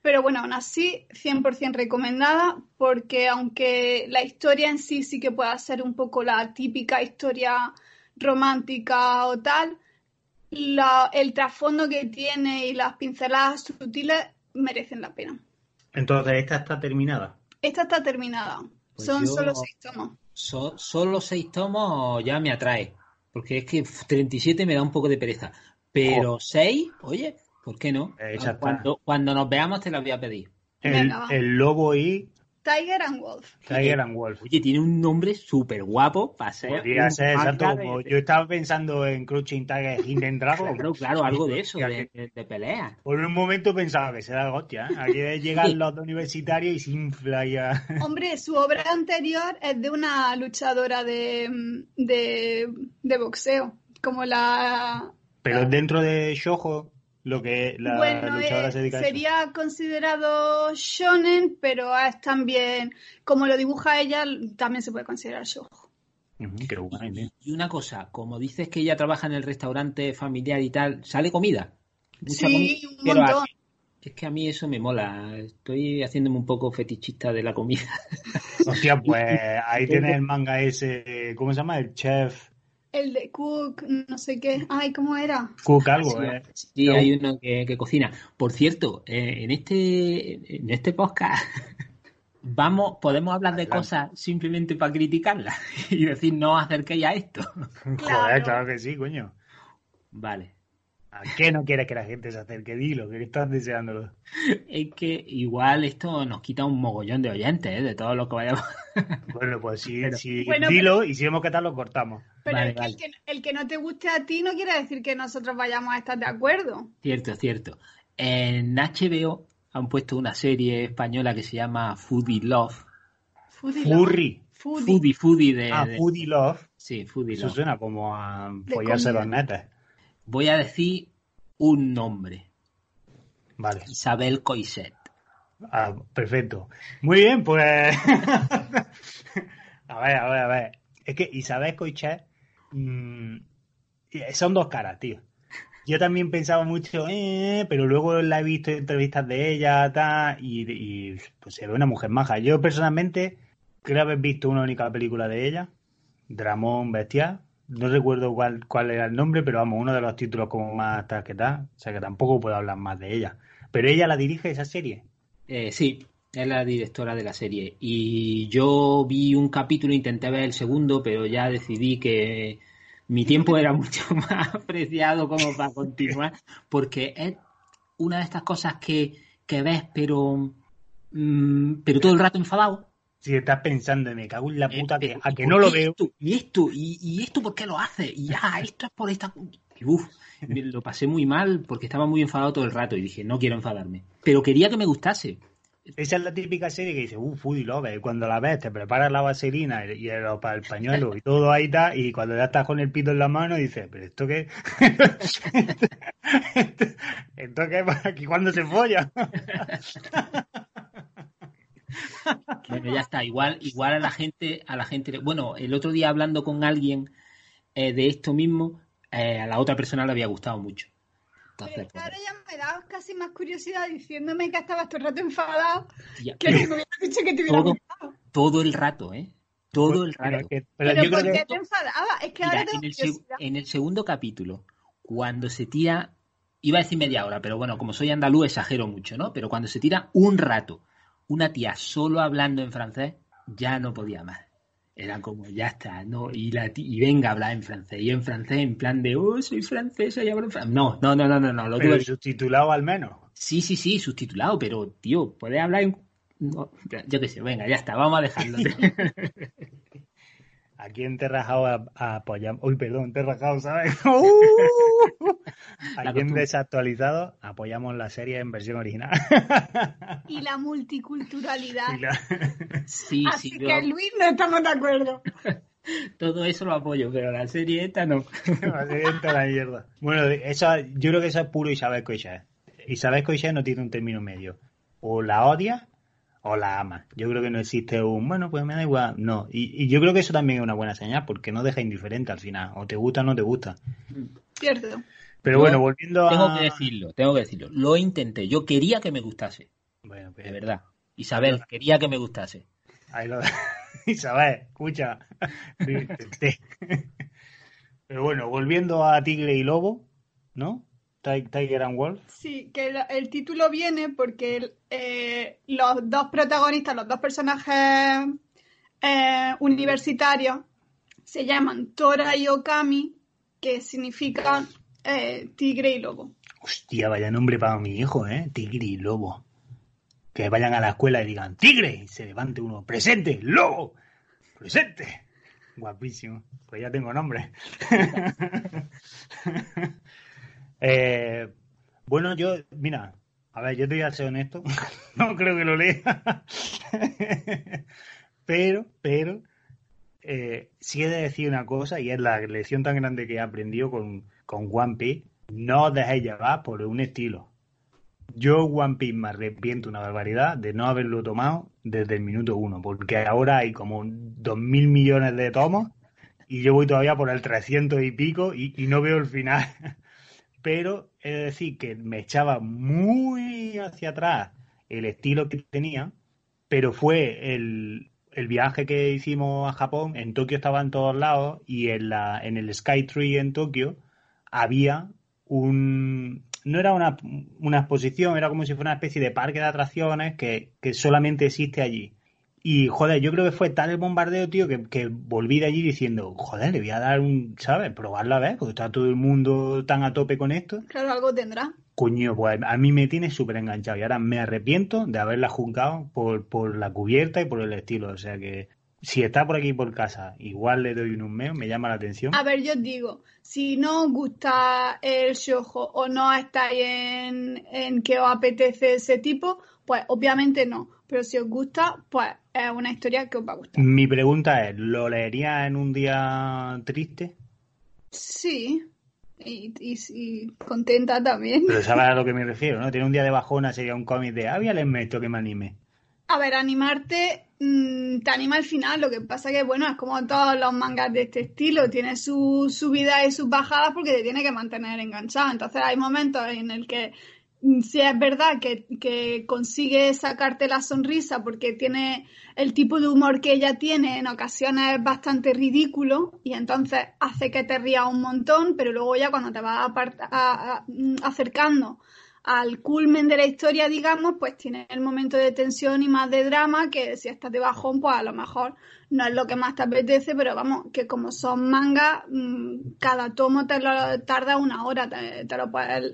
pero bueno, aún así 100% recomendada porque aunque la historia en sí sí que pueda ser un poco la típica historia romántica o tal, la- el trasfondo que tiene y las pinceladas sutiles merecen la pena. Entonces, esta está terminada. Esta está terminada. Pues Son yo- solo seis tomos. So- solo seis tomos ya me atrae. Porque es que uf, 37 me da un poco de pereza. Pero 6, oye, ¿por qué no? Cuando, cuando nos veamos te la voy a pedir. El lobo y Tiger and Wolf. Tiger and Wolf. Oye, tiene un nombre súper guapo para ser. Podría ser, exacto. de- yo estaba pensando en Crouching Tiger, Hidden Dragon. Claro, claro, algo de eso, de, de- pelea. Por un momento pensaba que se da hostia. ¿eh? Aquí llegan los universitarios y se infla ya. Hombre, su obra anterior es de una luchadora de, de, de boxeo, como la... Pero dentro de Shoujo. Lo que la bueno, luchadora eh, se dedica a eso. sería considerado shonen, pero es también, como lo dibuja ella, también se puede considerar shoujo. Guay. Y una cosa, como dices que ella trabaja en el restaurante familiar y tal, ¿sale comida? Mucha Sí, comida. un montón. es que a mí eso me mola. Estoy haciéndome un poco fetichista de la comida. Hostia, pues ahí tienes el manga ese, ¿cómo se llama? El chef El de Cook, no sé qué. Ay, ¿cómo era? Cook algo, Sí, ¿eh? Sí, hay uno que, que cocina. Por cierto, eh, en este en este podcast vamos, podemos hablar de cosas simplemente para criticarlas y decir no os acerquéis a esto. Joder, Claro. que sí, coño. Vale. ¿A qué no quieres que la gente se acerque? Dilo, que estás deseándolo. Es que igual esto nos quita un mogollón de oyentes, ¿eh? de todo lo que vayamos. Bueno, pues sí, Pero- sí, Bueno, dilo y si vemos que tal lo cortamos. Pero Vale, es que, vale. El, que el que no te guste a ti no quiere decir que nosotros vayamos a estar de acuerdo. Cierto, cierto. En HBO han puesto una serie española que se llama Foodie Love. Foodie Furry. Love. Foodie. Foodie, Foodie de, Ah, de- Foodie Love. Sí, Foodie Eso Love. suena como a follarse los netes. Voy a decir un nombre. Vale. Isabel Coixet. Ah, perfecto. Muy bien, pues. a ver, a ver, a ver. Es que Isabel Coichet mm, son dos caras, tío. Yo también pensaba mucho, eh, pero luego la he visto en entrevistas de ella, tal, y, pues se ve una mujer maja. Yo personalmente creo haber visto una única película de ella, Dramón Bestial. No recuerdo cuál, cuál era el nombre, pero vamos, uno de los títulos como más que tal. O sea que tampoco puedo hablar más de ella. Pero ella la dirige esa serie. Eh, sí, es la directora de la serie. Y yo vi un capítulo, intenté ver el segundo, pero ya decidí que mi tiempo era mucho más apreciado como para continuar, porque es una de estas cosas que, que ves, pero, mm, pero todo el rato enfadado. Si estás pensando, me cago en la puta, Eh, que, pero, a ¿y que no lo veo. esto? y esto, y, y esto, ¿por qué lo hace? Y ah, esto es por esta. y uf, lo pasé muy mal porque estaba muy enfadado todo el rato y dije, no quiero enfadarme. Pero quería que me gustase. Esa es la típica serie que dice, uh, Foodie Love, cuando la ves te preparas la vaselina y el, el pañuelo y todo ahí está, y cuando ya estás con el pito en la mano dices, pero esto qué, esto qué, aquí cuando se folla. Bueno, ya está. Igual, igual a la gente, a la gente. Bueno, el otro día hablando con alguien eh, de esto mismo, eh, a la otra persona le había gustado mucho. Pero ahora ya me da casi más curiosidad diciéndome que estabas todo el rato enfadado ya- que me hubieras dicho que te hubiera todo, gustado. todo el rato, ¿eh? Todo el Pero, rato. que- pero Pero yo ¿por creo qué que te enfadaba? Es que Mira, ahora tengo en el, en el segundo capítulo, cuando se tira, iba a decir media hora, pero bueno, como soy andaluz exagero mucho, ¿no? Pero cuando se tira un rato, una tía solo hablando en francés, ya no podía más. Era como, ya está, ¿no? Y, la y venga a hablar en francés. Y en francés, en plan de, oh, soy francesa y hablo en francés. No, no, no, no, no, no. Lo pero tuve- subtitulado al menos. Sí, sí, sí, subtitulado, pero, tío, puedes hablar en... no, yo qué sé, venga, ya está, vamos a dejarlo. Aquí en Terra House a- apoyamos, uy, perdón, Terra House, ¿sabes? Uh, La Aquí en. Desactualizado apoyamos la serie en versión original. Y la multiculturalidad. Y la- Sí, Así sí, yo que Luis no estamos de acuerdo. todo eso lo apoyo, pero la serie esta no. Va a ser esta la mierda. Bueno, eso, yo creo que eso es puro Isabel Coixet. Isabel Coixet no tiene un término medio. O la odia o la ama. Yo creo que no existe un, bueno, pues me da igual. No. Y, y yo creo que eso también es una buena señal porque no deja indiferente al final. O te gusta o no te gusta. Cierto. Pero Yo bueno, volviendo Tengo a... que decirlo, tengo que decirlo. Lo intenté, yo quería que me gustase, Bueno, pues, de verdad. Isabel, quería que me gustase. Ahí lo Isabel, escucha. Lo intenté. Pero bueno, volviendo a Tigre y Lobo, ¿no? Ti- Tiger and Wolf. Sí, que el, el título viene porque el- eh, los dos protagonistas, los dos personajes eh, universitarios, se llaman Tora y Okami, que significan eh, tigre y lobo. Hostia, vaya nombre para mi hijo, ¿eh? Tigre y Lobo. Que vayan a la escuela y digan, ¡Tigre! Y se levante uno, ¡Presente! ¡Lobo! ¡Presente! Guapísimo. Pues ya tengo nombre. Eh, bueno, yo, mira, a ver, yo te voy a ser honesto. no creo que lo lea. pero, pero, eh, sí he de decir una cosa y es la lección tan grande que he aprendido con, con One Piece. no os dejéis llevar por un estilo. Yo One Piece me arrepiento una barbaridad de no haberlo tomado desde el minuto uno, porque ahora hay como dos mil millones de tomos y yo voy todavía por el 300 y pico y, y no veo el final. Pero es decir que me echaba muy hacia atrás el estilo que tenía, pero fue el, el viaje que hicimos a Japón, en Tokio estaba en todos lados y en, la, en el Sky Tree en Tokio había un... No era una, una exposición, era como si fuera una especie de parque de atracciones que, que solamente existe allí. Y, joder, yo creo que fue tal el bombardeo, tío, que, que, volví de allí diciendo, joder, le voy a dar un, ¿sabes? Probarla a ver, porque está todo el mundo tan a tope con esto. Claro, algo tendrá. Coño, pues a mí me tiene súper enganchado y ahora me arrepiento de haberla juzgado por, por la cubierta y por el estilo. O sea que si está por aquí por casa, igual le doy un mes, me llama la atención. A ver, yo os digo, si no os gusta el shojo o no estáis en, en que os apetece ese tipo, pues obviamente no. Pero si os gusta, pues es una historia que os va a gustar. Mi pregunta es, ¿lo leería en un día triste? Sí. Y, y, y, contenta también. Pero sabes a lo que me refiero, ¿no? Tiene un día de bajona, sería un cómic de, ah, voy esto que me anime. A ver, animarte mmm, te anima al final, lo que pasa que, bueno, es como todos los mangas de este estilo, tiene sus subidas y sus bajadas porque te tiene que mantener enganchado. Entonces hay momentos en el que si es verdad que, que, consigue sacarte la sonrisa porque tiene el tipo de humor que ella tiene, en ocasiones es bastante ridículo y entonces hace que te rías un montón, pero luego ya cuando te vas a, a, acercando al culmen de la historia, digamos, pues tiene el momento de tensión y más de drama que si estás de bajón, pues a lo mejor no es lo que más te apetece, pero vamos, que como son mangas, cada tomo te lo tarda una hora, te, te lo puedes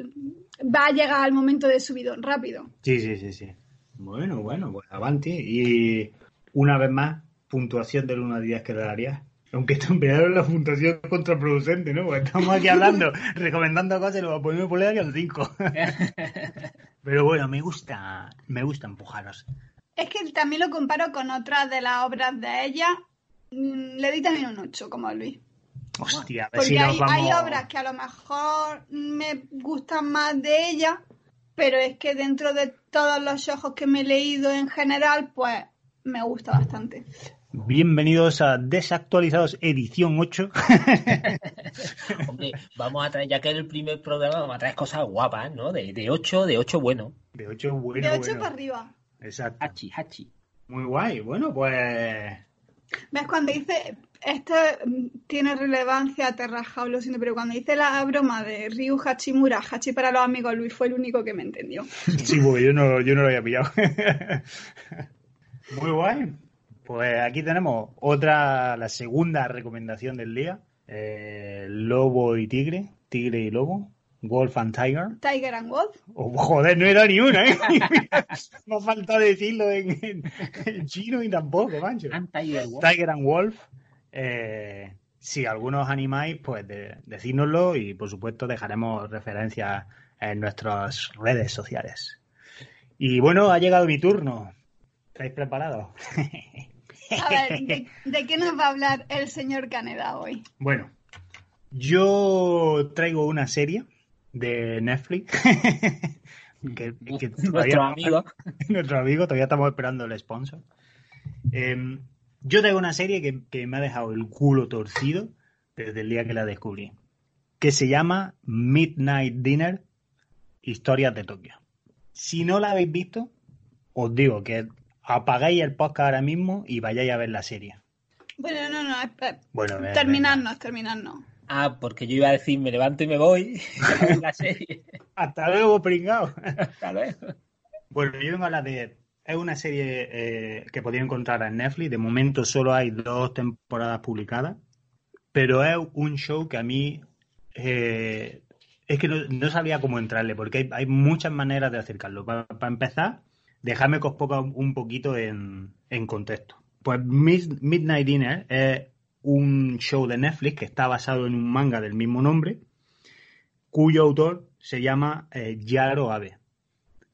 va a llegar al momento de subidón rápido. Sí, sí, sí, sí. Bueno, bueno, pues avante. Y una vez más, puntuación del 1 a 10 que le darías. Aunque esto es la puntuación contraproducente, ¿no? Porque estamos aquí hablando, recomendando cosas y luego ponemos por aquí al 5. Pero bueno, me gusta, me gusta empujaros. Es que también lo comparo con otras de las obras de ella. Le di también un 8, como a Luis. Hostia, a ver Porque si nos hay, vamos... hay obras que a lo mejor me gustan más de ella, pero es que dentro de todos los ojos que me he leído en general, pues me gusta bastante. Bienvenidos a Desactualizados edición 8. Hombre, vamos a traer, ya que es el primer programa, vamos a traer cosas guapas, ¿no? De, de 8, de 8 bueno. De 8 bueno, de 8 bueno. para arriba. Exacto. Hachi, hachi. Muy guay. Bueno, pues... ¿Ves? Cuando dice, esto tiene relevancia aterrajado, lo siento, pero cuando hice la broma de Ryu Hachimura, Hachi para los amigos, Luis fue el único que me entendió. Sí, porque yo no, yo no lo había pillado. Muy guay. Pues aquí tenemos otra, la segunda recomendación del día. Eh, lobo y tigre, tigre y lobo, Wolf and Tiger. Tiger and Wolf. Oh, joder, no era ni una, ¿eh? Me ha faltado decirlo en, en, en chino y tampoco, mancho. And Tiger Wolf. Tiger and Wolf. Eh, si algunos animáis, pues de, decídnoslo y por supuesto dejaremos referencias en nuestras redes sociales. Y bueno, ha llegado mi turno. ¿Estáis preparados? A ver, ¿de, ¿de, qué nos va a hablar el señor Caneda hoy? Bueno, yo traigo una serie de Netflix. que, que nuestro amigo. nuestro amigo, todavía estamos esperando el sponsor. Eh, yo traigo una serie que, que, me ha dejado el culo torcido desde el día que la descubrí. Que se llama Midnight Dinner, Historias de Tokio. Si no la habéis visto, os digo que apagáis el podcast ahora mismo y vayáis a ver la serie. Bueno, no, no. Bueno, terminarnos, terminarnos. Ah, porque yo iba a decir, me levanto y me voy a ver la serie. Hasta luego, pringao. Hasta luego. Bueno, yo vengo a la de es una serie eh, que podéis encontrar en Netflix. De momento solo hay dos temporadas publicadas. Pero es un show que a mí eh, es que no, no, sabía cómo entrarle, porque hay, hay muchas maneras de acercarlo. Para, para, empezar, déjame que os ponga un poquito en, contexto. Pues Midnight Dinner es un show de Netflix que está basado en un manga del mismo nombre, cuyo autor se llama eh, Yaro Abe.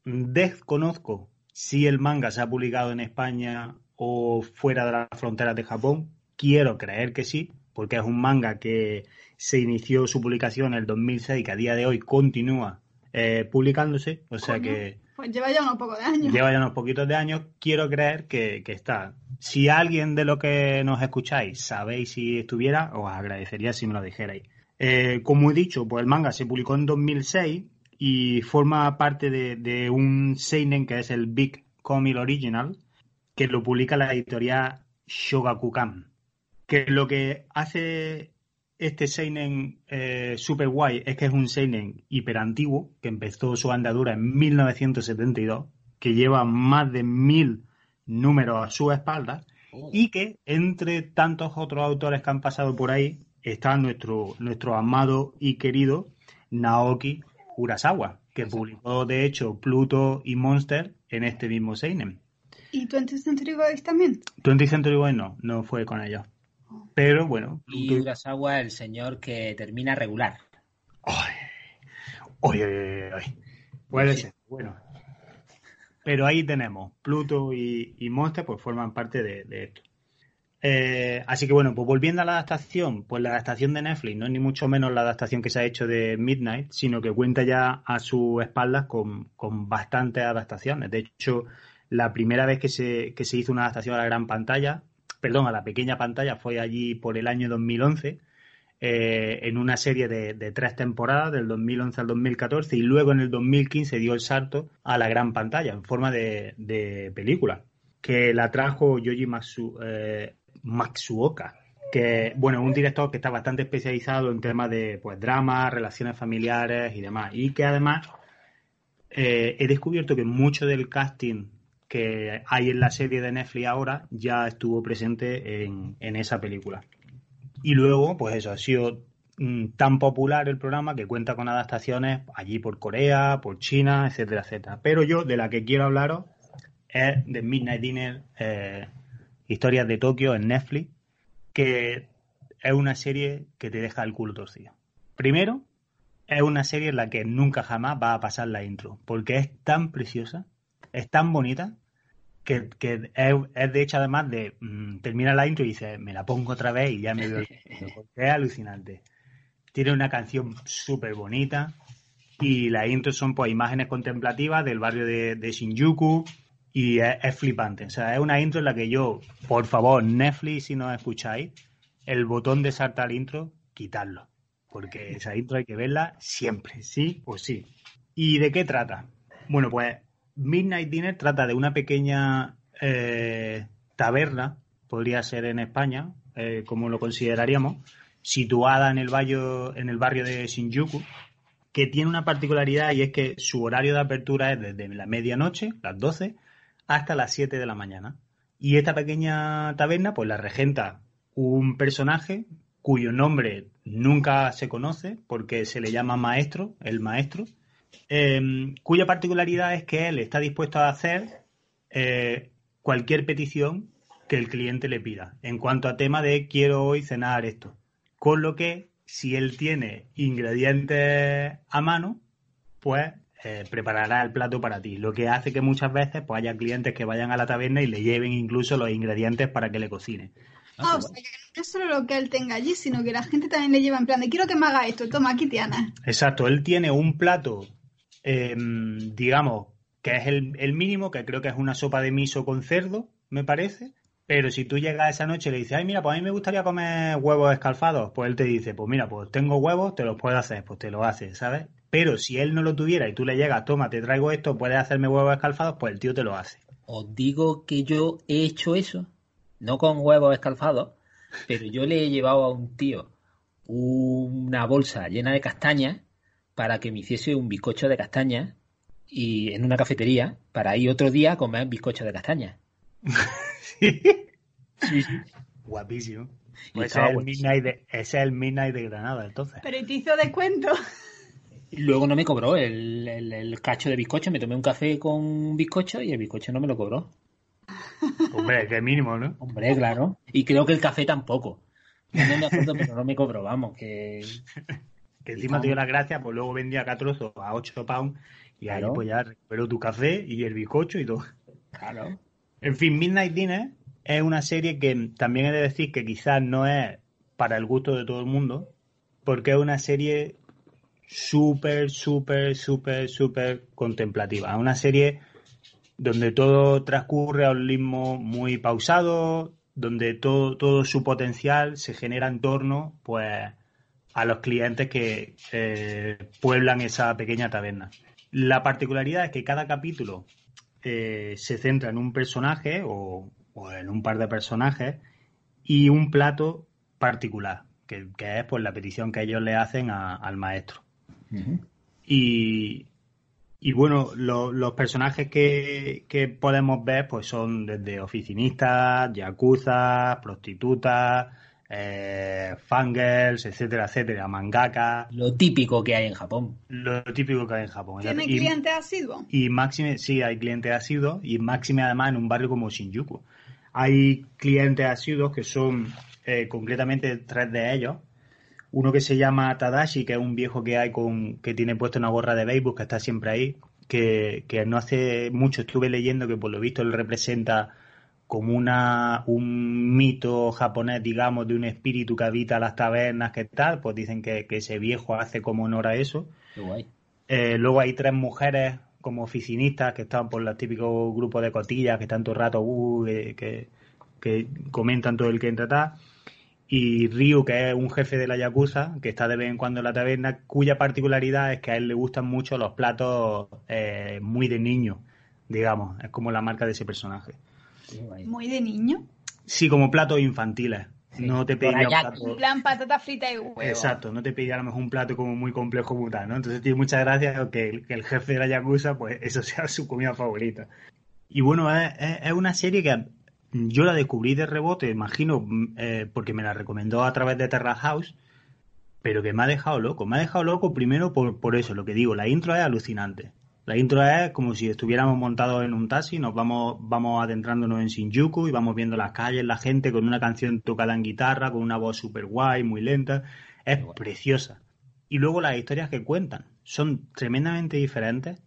Desconozco si el manga se ha publicado en España o fuera de las fronteras de Japón. Quiero creer que sí, porque es un manga que se inició su publicación en el 2006 y que a día de hoy continúa eh, publicándose. O sea que Pues lleva ya unos pocos de años. lleva ya unos poquitos de años. Quiero creer que, que está. Si alguien de lo que nos escucháis sabéis si estuviera, os agradecería si me lo dijerais. Eh, como he dicho, pues el manga se publicó en 2006 y forma parte de, de un seinen que es el Big Comic Original, que lo publica la editorial Shogakukan. Que lo que hace este seinen eh, super guay es que es un seinen hiper antiguo que empezó su andadura en 1972, que lleva más de mil números a su espalda y que entre tantos otros autores que han pasado por ahí está nuestro, nuestro amado y querido Naoki Urasawa, que publicó de hecho Pluto y Monster en este mismo seinen. ¿Y 20th Century Boys también? 20th Century Boys no, no fue con ellos. Pero bueno, Y Urasawa, el señor que termina regular. Ay, oye, oye, oye. Puede Sí. ser, bueno. Pero ahí tenemos, Pluto y, y Monster, pues forman parte de, de esto. Eh, así que bueno, pues volviendo a la adaptación, pues la adaptación de Netflix no es ni mucho menos la adaptación que se ha hecho de Midnight, sino que cuenta ya a sus espaldas con, con bastantes adaptaciones. De hecho, la primera vez que se, que se hizo una adaptación a la gran pantalla, perdón, a la pequeña pantalla, fue allí por el año 2011 eh, en una serie de, tres temporadas, del 2011 al 2014, y luego en el 2015 dio el salto a la gran pantalla en forma de, de película, que la trajo Yoji Matsu, eh, Matsuoka, que bueno, un director que está bastante especializado en temas de pues drama, relaciones familiares y demás, y que además eh, he descubierto que mucho del casting que hay en la serie de Netflix ahora ya estuvo presente en, en esa película. Y luego, pues eso, ha sido mm, tan popular el programa que cuenta con adaptaciones allí por Corea, por China, etcétera, etcétera. Pero yo de la que quiero hablaros es de Midnight Dinner, eh, Historias de Tokio en Netflix, que es una serie que te deja el culo torcido. Primero, es una serie en la que nunca jamás va a pasar la intro, porque es tan preciosa, es tan bonita, que, que es, es de hecho además de mm, termina la intro y dices, me la pongo otra vez y ya me veo el vídeo", porque es alucinante. Tiene una canción súper bonita y las intros son pues imágenes contemplativas del barrio de, de Shinjuku y es, es flipante. O sea, es una intro en la que yo, por favor, Netflix, si nos escucháis, el botón de saltar intro, quitarlo. Porque esa intro hay que verla siempre, sí o sí. ¿Y de qué trata? Bueno, pues Midnight Dinner trata de una pequeña eh, taberna, podría ser en España, eh, como lo consideraríamos, situada en el, barrio, en el barrio de Shinjuku, que tiene una particularidad y es que su horario de apertura es desde la medianoche, las 12, hasta las 7 de la mañana. Y esta pequeña taberna, pues la regenta un personaje cuyo nombre nunca se conoce porque se le llama maestro, el maestro, eh, cuya particularidad es que él está dispuesto a hacer eh, cualquier petición que el cliente le pida en cuanto a tema de quiero hoy cenar esto. Con lo que si él tiene ingredientes a mano, pues eh, preparará el plato para ti. Lo que hace que muchas veces pues, haya clientes que vayan a la taberna y le lleven incluso los ingredientes para que le cocine. Ah, o sea, que no es solo lo que él tenga allí, sino que la gente también le lleva en plan de quiero que me haga esto, toma, aquí Tiana. Exacto, él tiene un plato, eh, digamos, que es el, el mínimo, que creo que es una sopa de miso con cerdo, me parece. Pero si tú llegas esa noche y le dices, ay, mira, pues a mí me gustaría comer huevos escalfados, pues él te dice, pues mira, pues tengo huevos, te los puedo hacer, pues te lo hace, ¿sabes? Pero si él no lo tuviera y tú le llegas, toma, te traigo esto, puedes hacerme huevos escalfados, pues el tío te lo hace. Os digo que yo he hecho eso, no con huevos escalfados, pero yo le he llevado a un tío una bolsa llena de castañas para que me hiciese un bizcocho de castañas y en una cafetería para ir otro día a comer bizcocho de castañas. Sí. Sí, sí. Guapísimo. Pues ese, es el midnight de, ese es el Midnight de Granada, entonces. Pero ¿y te hizo descuento? Y Luego no me cobró el, el- el cacho de bizcocho, me tomé un café con un bizcocho y el bizcocho no me lo cobró. Hombre, que mínimo, ¿no? Hombre, claro. Y creo que el café tampoco. No me acuerdo, pero no me cobró, vamos, que... Que encima te dio las gracias, pues luego vendía acá trozos a 8 pounds y ahí pues ya recuperó tu café y el bizcocho y todo. Claro. En fin, Midnight Dinner es una serie que también he de decir que quizás no es para el gusto de todo el mundo, porque es una serie súper, súper, súper, súper contemplativa. Es una serie donde todo transcurre a un ritmo muy pausado, donde todo, todo su potencial se genera en torno pues, a los clientes que eh, pueblan esa pequeña taberna. La particularidad es que cada capítulo eh, se centra en un personaje o, en un par de personajes y un plato particular, que, es pues, la petición que ellos le hacen al maestro. Y, y bueno, los personajes que, podemos ver pues son desde oficinistas, yakuza, prostitutas, eh, fangirls, etcétera, etcétera, mangaka. Lo típico que hay en Japón. Lo típico que hay en Japón. ¿Tienen clientes asiduos? Y máxime, sí, hay clientes asiduos y máxime además en un barrio como Shinjuku. Hay clientes asiduos que son eh, concretamente tres de ellos, uno que se llama Tadashi, que es un viejo que hay con que tiene puesto una gorra de béisbol, que está siempre ahí, que, no hace mucho estuve leyendo que por lo visto él representa como una un mito japonés, digamos, de un espíritu que habita las tabernas, que tal, pues dicen que, ese viejo hace como honor a eso. Eh, luego hay tres mujeres como oficinistas que están por los típicos grupos de cotillas que están todo el rato uh, que, que, comentan todo el que entra y Ryu, que es un jefe de la Yakuza, que está de vez en cuando en la taberna, cuya particularidad es que a él le gustan mucho los platos eh, muy de niño, digamos, es como la marca de ese personaje. ¿Muy de niño? Sí, como platos infantiles. No te pediría un plato... En plan patata frita y huevo. Exacto, no te pediría a lo mejor un plato como muy complejo como tal, ¿no? Entonces tiene muchas gracias que el, que el jefe de la Yakuza, pues eso sea su comida favorita. Y bueno, es una serie que yo la descubrí de rebote, imagino, eh, porque me la recomendó a través de Terra House, pero que me ha dejado loco. Me ha dejado loco primero por, por eso, lo que digo, la intro es alucinante. La intro es como si estuviéramos montados en un taxi, nos vamos, vamos adentrándonos en Shinjuku y vamos viendo las calles, la gente con una canción tocada en guitarra, con una voz súper guay, muy lenta. Es preciosa. Y luego las historias que cuentan son tremendamente diferentes.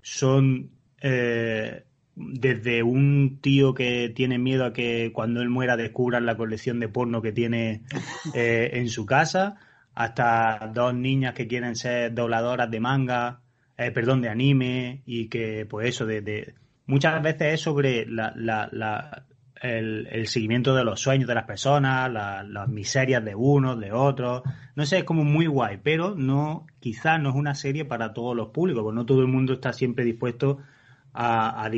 Son eh, desde un tío que tiene miedo a que cuando él muera descubran la colección de porno que tiene eh, en su casa, hasta dos niñas que quieren ser dobladoras de manga, eh, perdón, de anime, y que, pues eso, de, muchas veces es sobre la, la, el, seguimiento de los sueños de las personas, las miserias de unos, de otros. No sé, es como muy guay, pero no, quizás no es una serie para todos los públicos, porque no todo el mundo está siempre dispuesto a,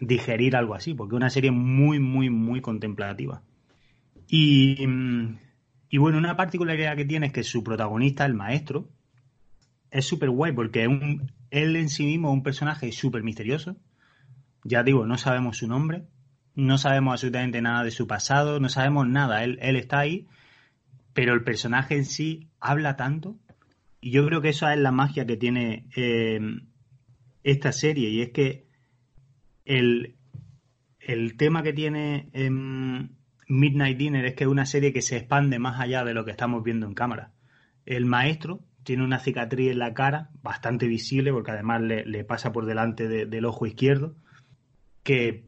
digerir algo así, porque es una serie muy, muy, muy contemplativa. Y, y, bueno, una particularidad que tiene es que su protagonista, el maestro, es súper guay porque un, él en sí mismo es un personaje súper misterioso. Ya digo, no sabemos su nombre, no sabemos absolutamente nada de su pasado, no sabemos nada. Él, él está ahí, pero el personaje en sí habla tanto. Y yo creo que esa es la magia que tiene eh, esta serie y es que el, tema que tiene Midnight Dinner es que es una serie que se expande más allá de lo que estamos viendo en cámara. El maestro tiene una cicatriz en la cara, bastante visible, porque además le, pasa por delante del ojo izquierdo, que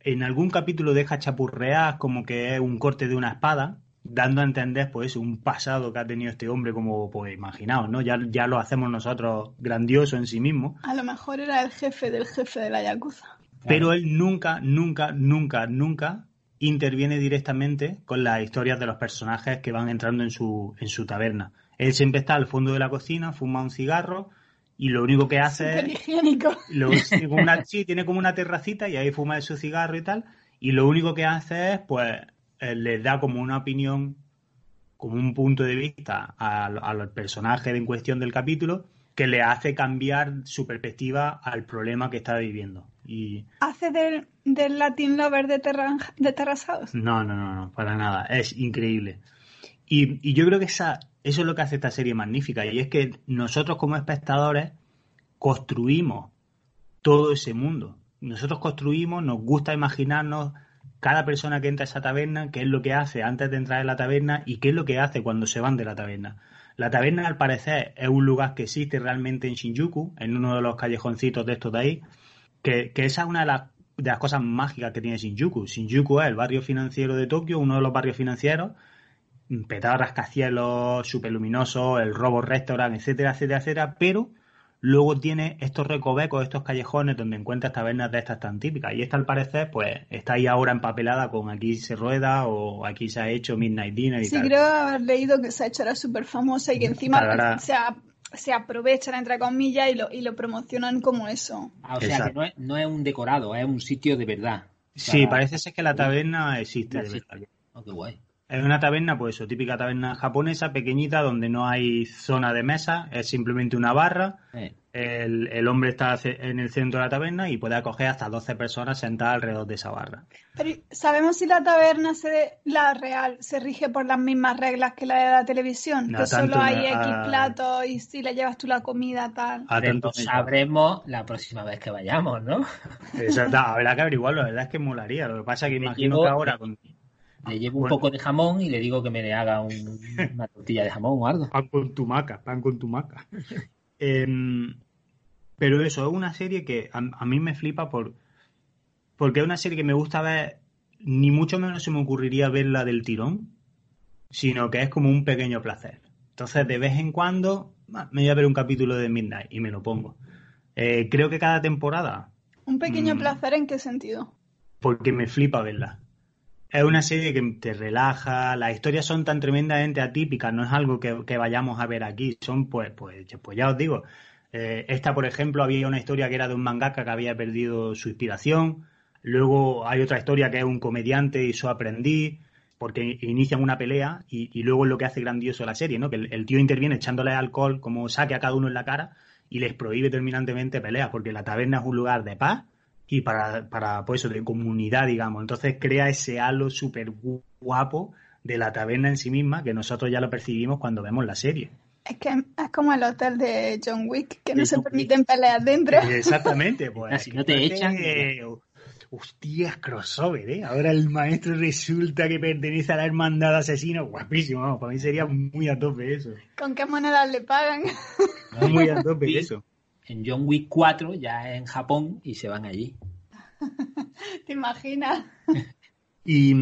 en algún capítulo deja chapurrear como que es un corte de una espada, dando a entender pues un pasado que ha tenido este hombre como pues imaginaos, ¿no? Ya, ya lo hacemos nosotros grandioso en sí mismo. A lo mejor era el jefe del jefe de la Yakuza. Pero él nunca, nunca, nunca, nunca interviene directamente con las historias de los personajes que van entrando en su, en su taberna. Él siempre está al fondo de la cocina, fuma un cigarro y lo único que hace es... higiénico. sí, tiene como una terracita y ahí fuma su cigarro y tal. Y lo único que hace es, pues, eh, les da como una opinión, como un punto de vista al, personaje en cuestión del capítulo que le hace cambiar su perspectiva al problema que está viviendo. Y... ¿Hace del, del Latin Lover de, terra, de No, no, no, no, para nada. Es increíble. Y, y yo creo que esa, eso es lo que hace esta serie magnífica. Y es que nosotros como espectadores construimos todo ese mundo. Nosotros construimos, nos gusta imaginarnos cada persona que entra a esa taberna, qué es lo que hace antes de entrar en la taberna y qué es lo que hace cuando se van de la taberna. La taberna, al parecer, es un lugar que existe realmente en Shinjuku, en uno de los callejoncitos de estos de ahí, que, esa es una de las, de las cosas mágicas que tiene Shinjuku. Shinjuku es el barrio financiero de Tokio, uno de los barrios financieros, petado rascacielos, súper luminoso, el robo restaurant, etcétera, etcétera, etcétera, pero luego tiene estos recovecos, estos callejones donde encuentras tabernas de estas tan típicas. Y esta al parecer, pues, está ahí ahora empapelada con aquí se rueda o aquí se ha hecho Midnight Dinner y Sí, tal. creo haber leído que se ha hecho ahora súper famosa y que encima Claro, ahora- se, a- se aprovechan, entre comillas, y lo, y lo promocionan como eso. Ah, o sea Exacto. que no es, no es un decorado, es un sitio de verdad. Sí, parece ser que la taberna existe, de Existe. verdad. Oh, qué guay. Es una taberna, pues eso, típica taberna japonesa, pequeñita, donde no hay zona de mesa, es simplemente una barra. Eh, El, el hombre está en el centro de la taberna y puede acoger hasta 12 personas sentadas alrededor de esa barra. Pero ¿sabemos si la taberna, se, la real, se rige por las mismas reglas que la de la televisión? No, que solo hay X ah. platos y si le llevas tú la comida, tal. A pero tanto sabremos la próxima vez que vayamos, ¿no? Exacto, habrá que averiguarlo, la verdad es que molaría. Lo que pasa es que Me imagino llevo- que ahora con Le llevo un Bueno. poco de jamón y le digo que me haga un- una tortilla de jamón o algo. pan con tumaca, pan con tumaca. Em, pero eso, es una serie que a, a mí me flipa por porque es una serie que me gusta ver, ni mucho menos se me ocurriría verla del tirón, sino que es como un pequeño placer. Entonces, de vez en cuando, me voy a ver un capítulo de Midnight y me lo pongo. Eh, creo que cada temporada ¿Un pequeño Mm. placer en qué sentido? porque me flipa verla. Es una serie que te relaja, las historias son tan tremendamente atípicas, no es algo que, vayamos a ver aquí, son pues, pues, pues ya os digo, eh, esta por ejemplo había una historia que era de un mangaka que había perdido su inspiración, luego hay otra historia que es un comediante y su aprendiz, porque inician una pelea y, y luego es lo que hace grandioso la serie, ¿no? Que el, el tío interviene echándole alcohol como saque a cada uno en la cara y les prohíbe terminantemente peleas, porque la taberna es un lugar de paz y para, para pues eso, de comunidad, digamos. Entonces crea ese halo súper guapo de la taberna en sí misma que nosotros ya lo percibimos cuando vemos la serie. Es que es como el hotel de John Wick, que no se permiten peleas dentro. Exactamente, pues. Si no te parece, echan, eh, Hostias, crossover, ¿eh? Ahora el maestro resulta que pertenece a la hermandad de asesinos. Guapísimo, vamos, para mí sería muy a tope eso. ¿Con qué monedas le pagan? Muy a tope eso. En John Wick 4 ya en Japón y se van allí. ¿Te imaginas? Y,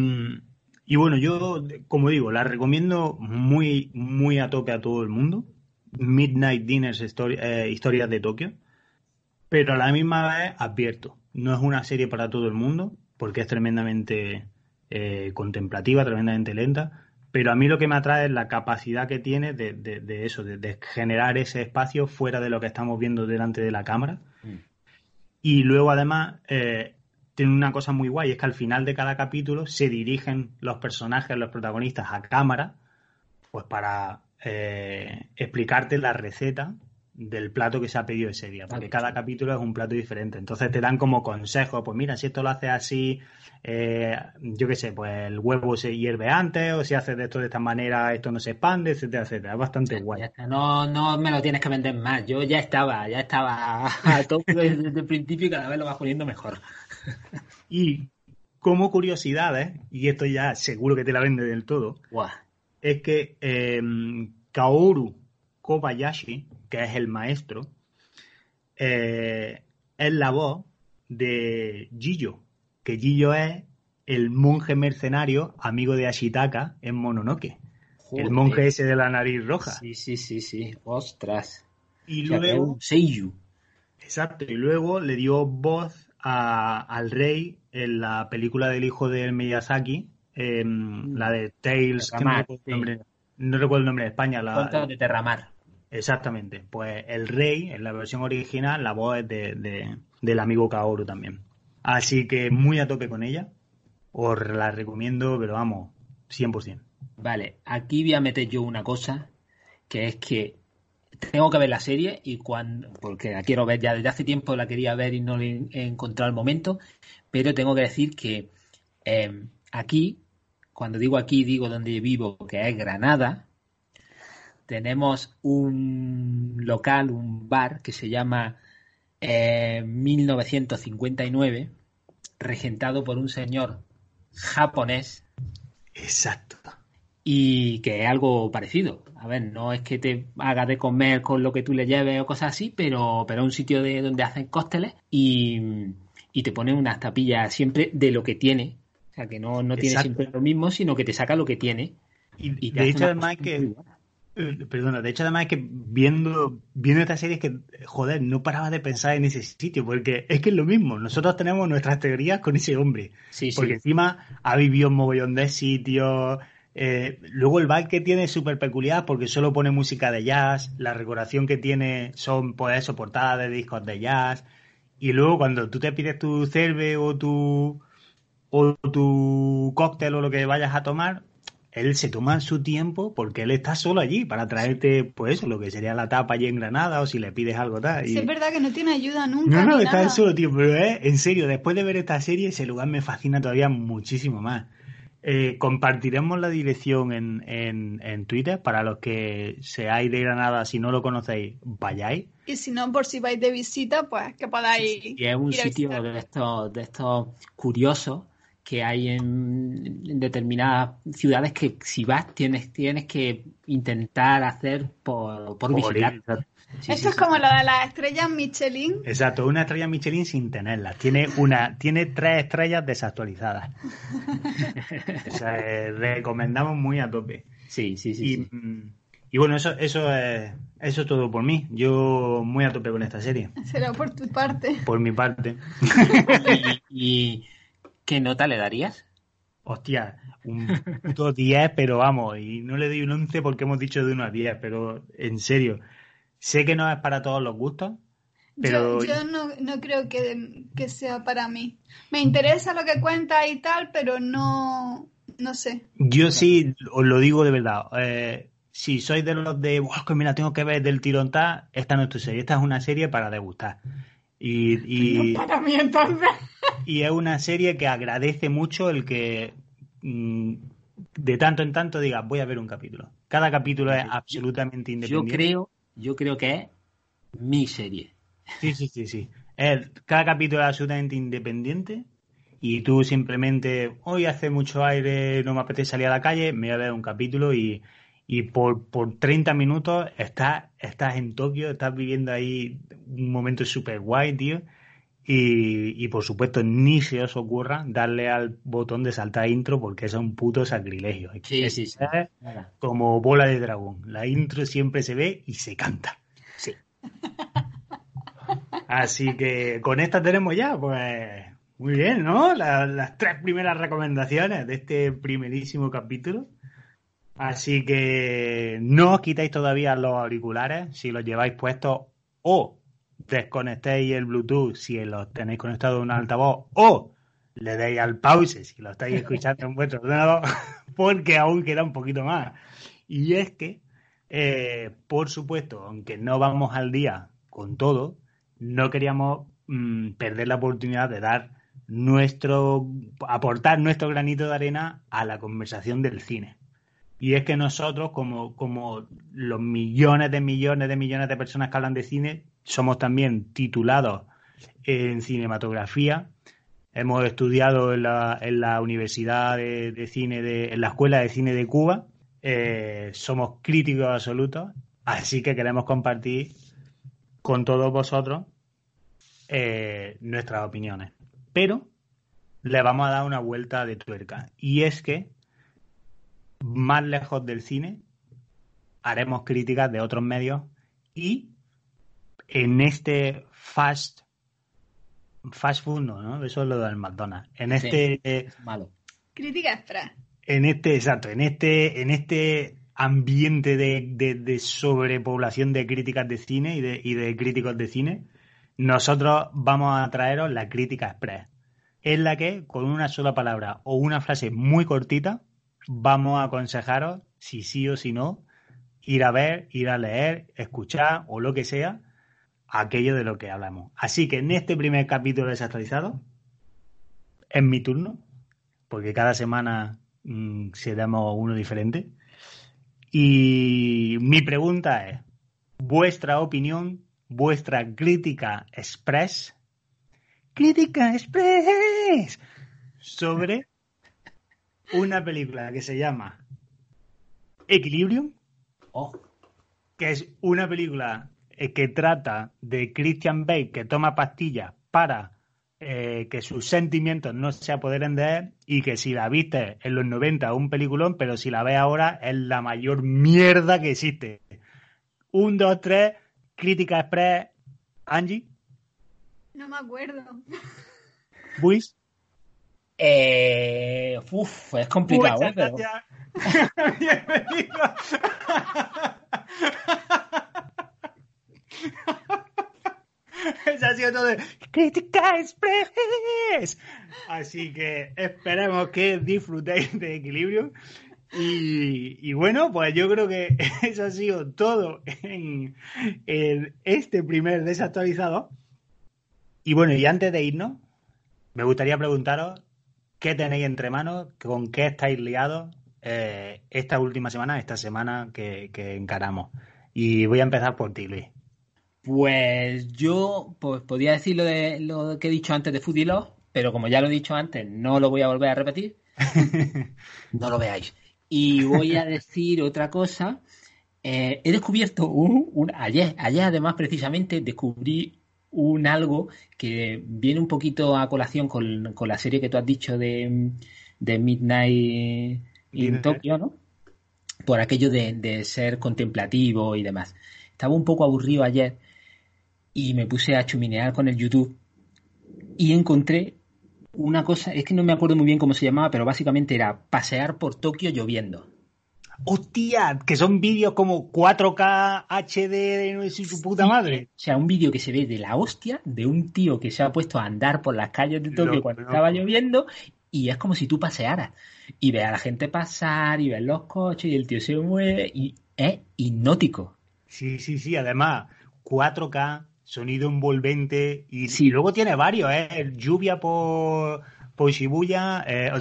y bueno, yo, como digo, la recomiendo muy, muy a tope a todo el mundo. Midnight Dinners, histori- eh, historias de Tokio. Pero a la misma vez advierto, no es una serie para todo el mundo, porque es tremendamente eh, contemplativa, tremendamente lenta. Pero a mí lo que me atrae es la capacidad que tiene de, de- de eso, de, de generar ese espacio fuera de lo que estamos viendo delante de la cámara. Mm. Y luego además eh, tiene una cosa muy guay, es que al final de cada capítulo se dirigen los personajes, los protagonistas a cámara, pues para eh, explicarte la receta del plato que se ha pedido ese día, porque Vale. cada capítulo es un plato diferente. Entonces te dan como consejos, pues mira, si esto lo haces así, eh, yo qué sé, pues el huevo se hierve antes, o si haces de esto de esta manera, esto no se expande, etcétera, etcétera. Es bastante guay. Ya no, no me lo tienes que vender más. Yo ya estaba, ya estaba a tope desde el principio y cada vez lo vas poniendo mejor. Y como curiosidades, y esto ya seguro que te la vende del todo, Guau. es que eh, Kaoru Kobayashi, que es el maestro, eh, es la voz de Jiyo, que Jiyo es el monje mercenario amigo de Ashitaka en Mononoke, el monje ese de la nariz roja. Sí, sí, sí, sí. Ostras. Y luego, Seiyu. exacto, y luego le dio voz a- al rey en la película del hijo de Miyazaki, em, la de Tales, no recuerdo el sí. nombre, no recuerdo el nombre de España, la, Cuentos de Terramar. Exactamente. Pues el rey, en la versión original, la voz es de, de- del amigo Kaoru también. Así que muy a tope con ella. Os la recomiendo, pero vamos, 100%. Vale, aquí voy a meter yo una cosa, que es que tengo que ver la serie y cuando, porque la quiero ver ya desde hace tiempo, la quería ver y no le he encontrado el momento, pero tengo que decir que eh, aquí, cuando digo aquí, digo donde vivo, que es Granada, tenemos un local, un bar que se llama eh, 1959, regentado por un señor japonés Exacto. y que es algo parecido. A ver, no es que te haga de comer con lo que tú le lleves o cosas así, pero, pero es un sitio de donde hacen cócteles y, y te ponen unas tapillas siempre de lo que tiene. O sea, que no, no tiene siempre lo mismo, sino que te saca lo que tiene. Y, de hecho, además que. Eh, perdona, de hecho, además que viendo, viendo esta serie es que, joder, no paraba de pensar en ese sitio, porque es que es lo mismo. Nosotros tenemos nuestras teorías con ese hombre. Sí, porque sí. encima ha vivido un mogollón de sitios. eh, luego el bar que tiene es súper peculiar porque solo pone música de jazz. La decoración que tiene son, pues eso, portadas de discos de jazz. Y luego cuando tú te pides tu cerve o tu, o tu cóctel o lo que vayas a tomar, él se toma su tiempo porque él está solo allí para traerte, pues eso, lo que sería la tapa allí en Granada o si le pides algo tal. Sí, Y- es verdad que no tiene ayuda nunca. no, no, está nada. solo, tío, pero eh, en serio, después de ver esta serie, ese lugar me fascina todavía muchísimo más. Eh, compartiremos la dirección en, en, en Twitter para los que seáis de Granada, si no lo conocéis, vayáis. Y si no, por si vais de visita, pues que podáis. Y es un sitio de estos, de estos curiosos que hay en, en determinadas ciudades que si vas tienes, tienes que intentar hacer por, por visitar. Sí, Esto sí, es sí. como lo de las estrellas Michelin. Exacto, una estrella Michelin sin tenerla. Tiene una, tiene tres estrellas desactualizadas. o sea, eh, recomendamos muy a tope. Sí, sí, sí. Y, sí. mm, y bueno, eso, eso es, eso es todo por mí. Yo muy a tope con esta serie, Será por tu parte. por mi parte. ¿Y, y qué nota le darías? Hostia, un puto 10, pero vamos, y no le doy un 11 porque hemos dicho de 1 a 10, pero en serio, sé que no es para todos los gustos, pero Yo, yo no, no creo que, que sea para mí. Me interesa lo que cuenta y tal, pero no, no sé. yo sí os lo digo de verdad. eh, si sois de los de, wow, que mira, tengo que ver del tirón tal, esta no es tu serie, esta es una serie para degustar. Y, y, Para mí entonces. Y es una serie que agradece mucho el que mm, de tanto en tanto digas, voy a ver un capítulo. Cada capítulo es Yo- absolutamente Yo independiente. creo, yo creo que es mi serie. Sí, sí, sí, sí. Es- cada capítulo es absolutamente independiente y tú simplemente, hoy hace mucho aire, no me apetece salir a la calle, me voy a ver un capítulo y, y por, por 30 minutos estás, estás en Tokio, estás viviendo ahí un momento súper guay, tío. Y, y por supuesto, ni se os ocurra darle al botón de saltar intro porque es un puto sacrilegio. Sí, sí, como bola de dragón. La intro siempre se ve y se canta. Sí. Así que con esta tenemos ya, pues muy bien, ¿no? La- las tres primeras recomendaciones de este primerísimo capítulo. Así que no os quitéis todavía los auriculares si los lleváis puestos o desconectéis el Bluetooth si los tenéis conectados a un altavoz o le deis al pause si lo estáis escuchando en vuestro ordenador porque aún queda un poquito más. Y es que, eh, por supuesto, aunque no vamos al día con todo, no queríamos mm, perder la oportunidad de dar nuestro, aportar nuestro granito de arena a la conversación del cine. Y es que nosotros, como, como los millones de millones de millones de personas que hablan de cine, somos también titulados en cinematografía. Hemos estudiado en la, Universidad de, de Cine, de, en la Escuela de Cine de Cuba. Eh, somos críticos absolutos, así que queremos compartir con todos vosotros eh, nuestras opiniones. Pero le vamos a dar una vuelta de tuerca. Y es que, más lejos del cine, haremos críticas de otros medios y en este fast fast food no, ¿no? Eso es lo del McDonald's. En Sí. este Es malo. Crítica express. en este, exacto, en este, en este ambiente de, de- de sobrepoblación de críticas de cine y de, y de críticos de cine, nosotros vamos a traeros la crítica express, en la que con una sola palabra o una frase muy cortita vamos a aconsejaros si sí o si no ir a ver, ir a leer, escuchar o lo que sea aquello de lo que hablamos. Así que en este primer capítulo desactualizado es mi turno porque cada semana mm, seremos uno diferente. Y mi pregunta es, vuestra opinión, vuestra crítica express, crítica express, sobre una película que se llama Equilibrium, Oh, que es una película que trata de Christian Bale que toma pastillas para eh, que sus sentimientos no se apoderen de él y que si la viste en los 90 un peliculón, pero si la ves ahora es la mayor mierda que existe. Un, dos, tres, crítica express, Angie, No me acuerdo. Buis. Eh, uf, es complicado, ¿eh? Muchas Pero- gracias. Bienvenido. Eso ha sido todo. de Crítica Express. Así que esperemos que disfrutéis de equilibrio. Y, bueno, pues yo creo que eso ha sido todo en, este primer desactualizado. Y bueno, y antes de irnos, me gustaría preguntaros qué tenéis entre manos, con qué estáis liados eh, esta última semana, esta semana que encaramos. Y voy a empezar por ti, Luis. Pues yo pues, podría decir lo, de, lo que he dicho antes de Foodie Love, pero como ya lo he dicho antes, no lo voy a volver a repetir. no lo veáis. Y voy a decir otra cosa. Eh, he descubierto un, un- ayer, ayer además precisamente descubrí un algo que viene un poquito a colación con, con la serie que tú has dicho de, de Midnight in. Tokyo, ¿no? Por aquello de, de ser contemplativo y demás. Estaba un poco aburrido ayer y me puse a chuminear con el YouTube y encontré una cosa, es que no me acuerdo muy bien cómo se llamaba, pero básicamente era pasear por Tokio lloviendo. ¡Hostia! Que son vídeos como 4K HD de no sé su puta madre. O sea, un vídeo que se ve de la hostia de un tío que se ha puesto a andar por las calles de Tokio cuando estaba lloviendo y es como si tú pasearas y ves a la gente pasar y ves los coches y el tío se mueve y es hipnótico. Sí, sí, sí. Además, 4K, sonido envolvente. Y, Sí. y luego tiene varios, ¿eh? Lluvia por, por Shibuya. eh,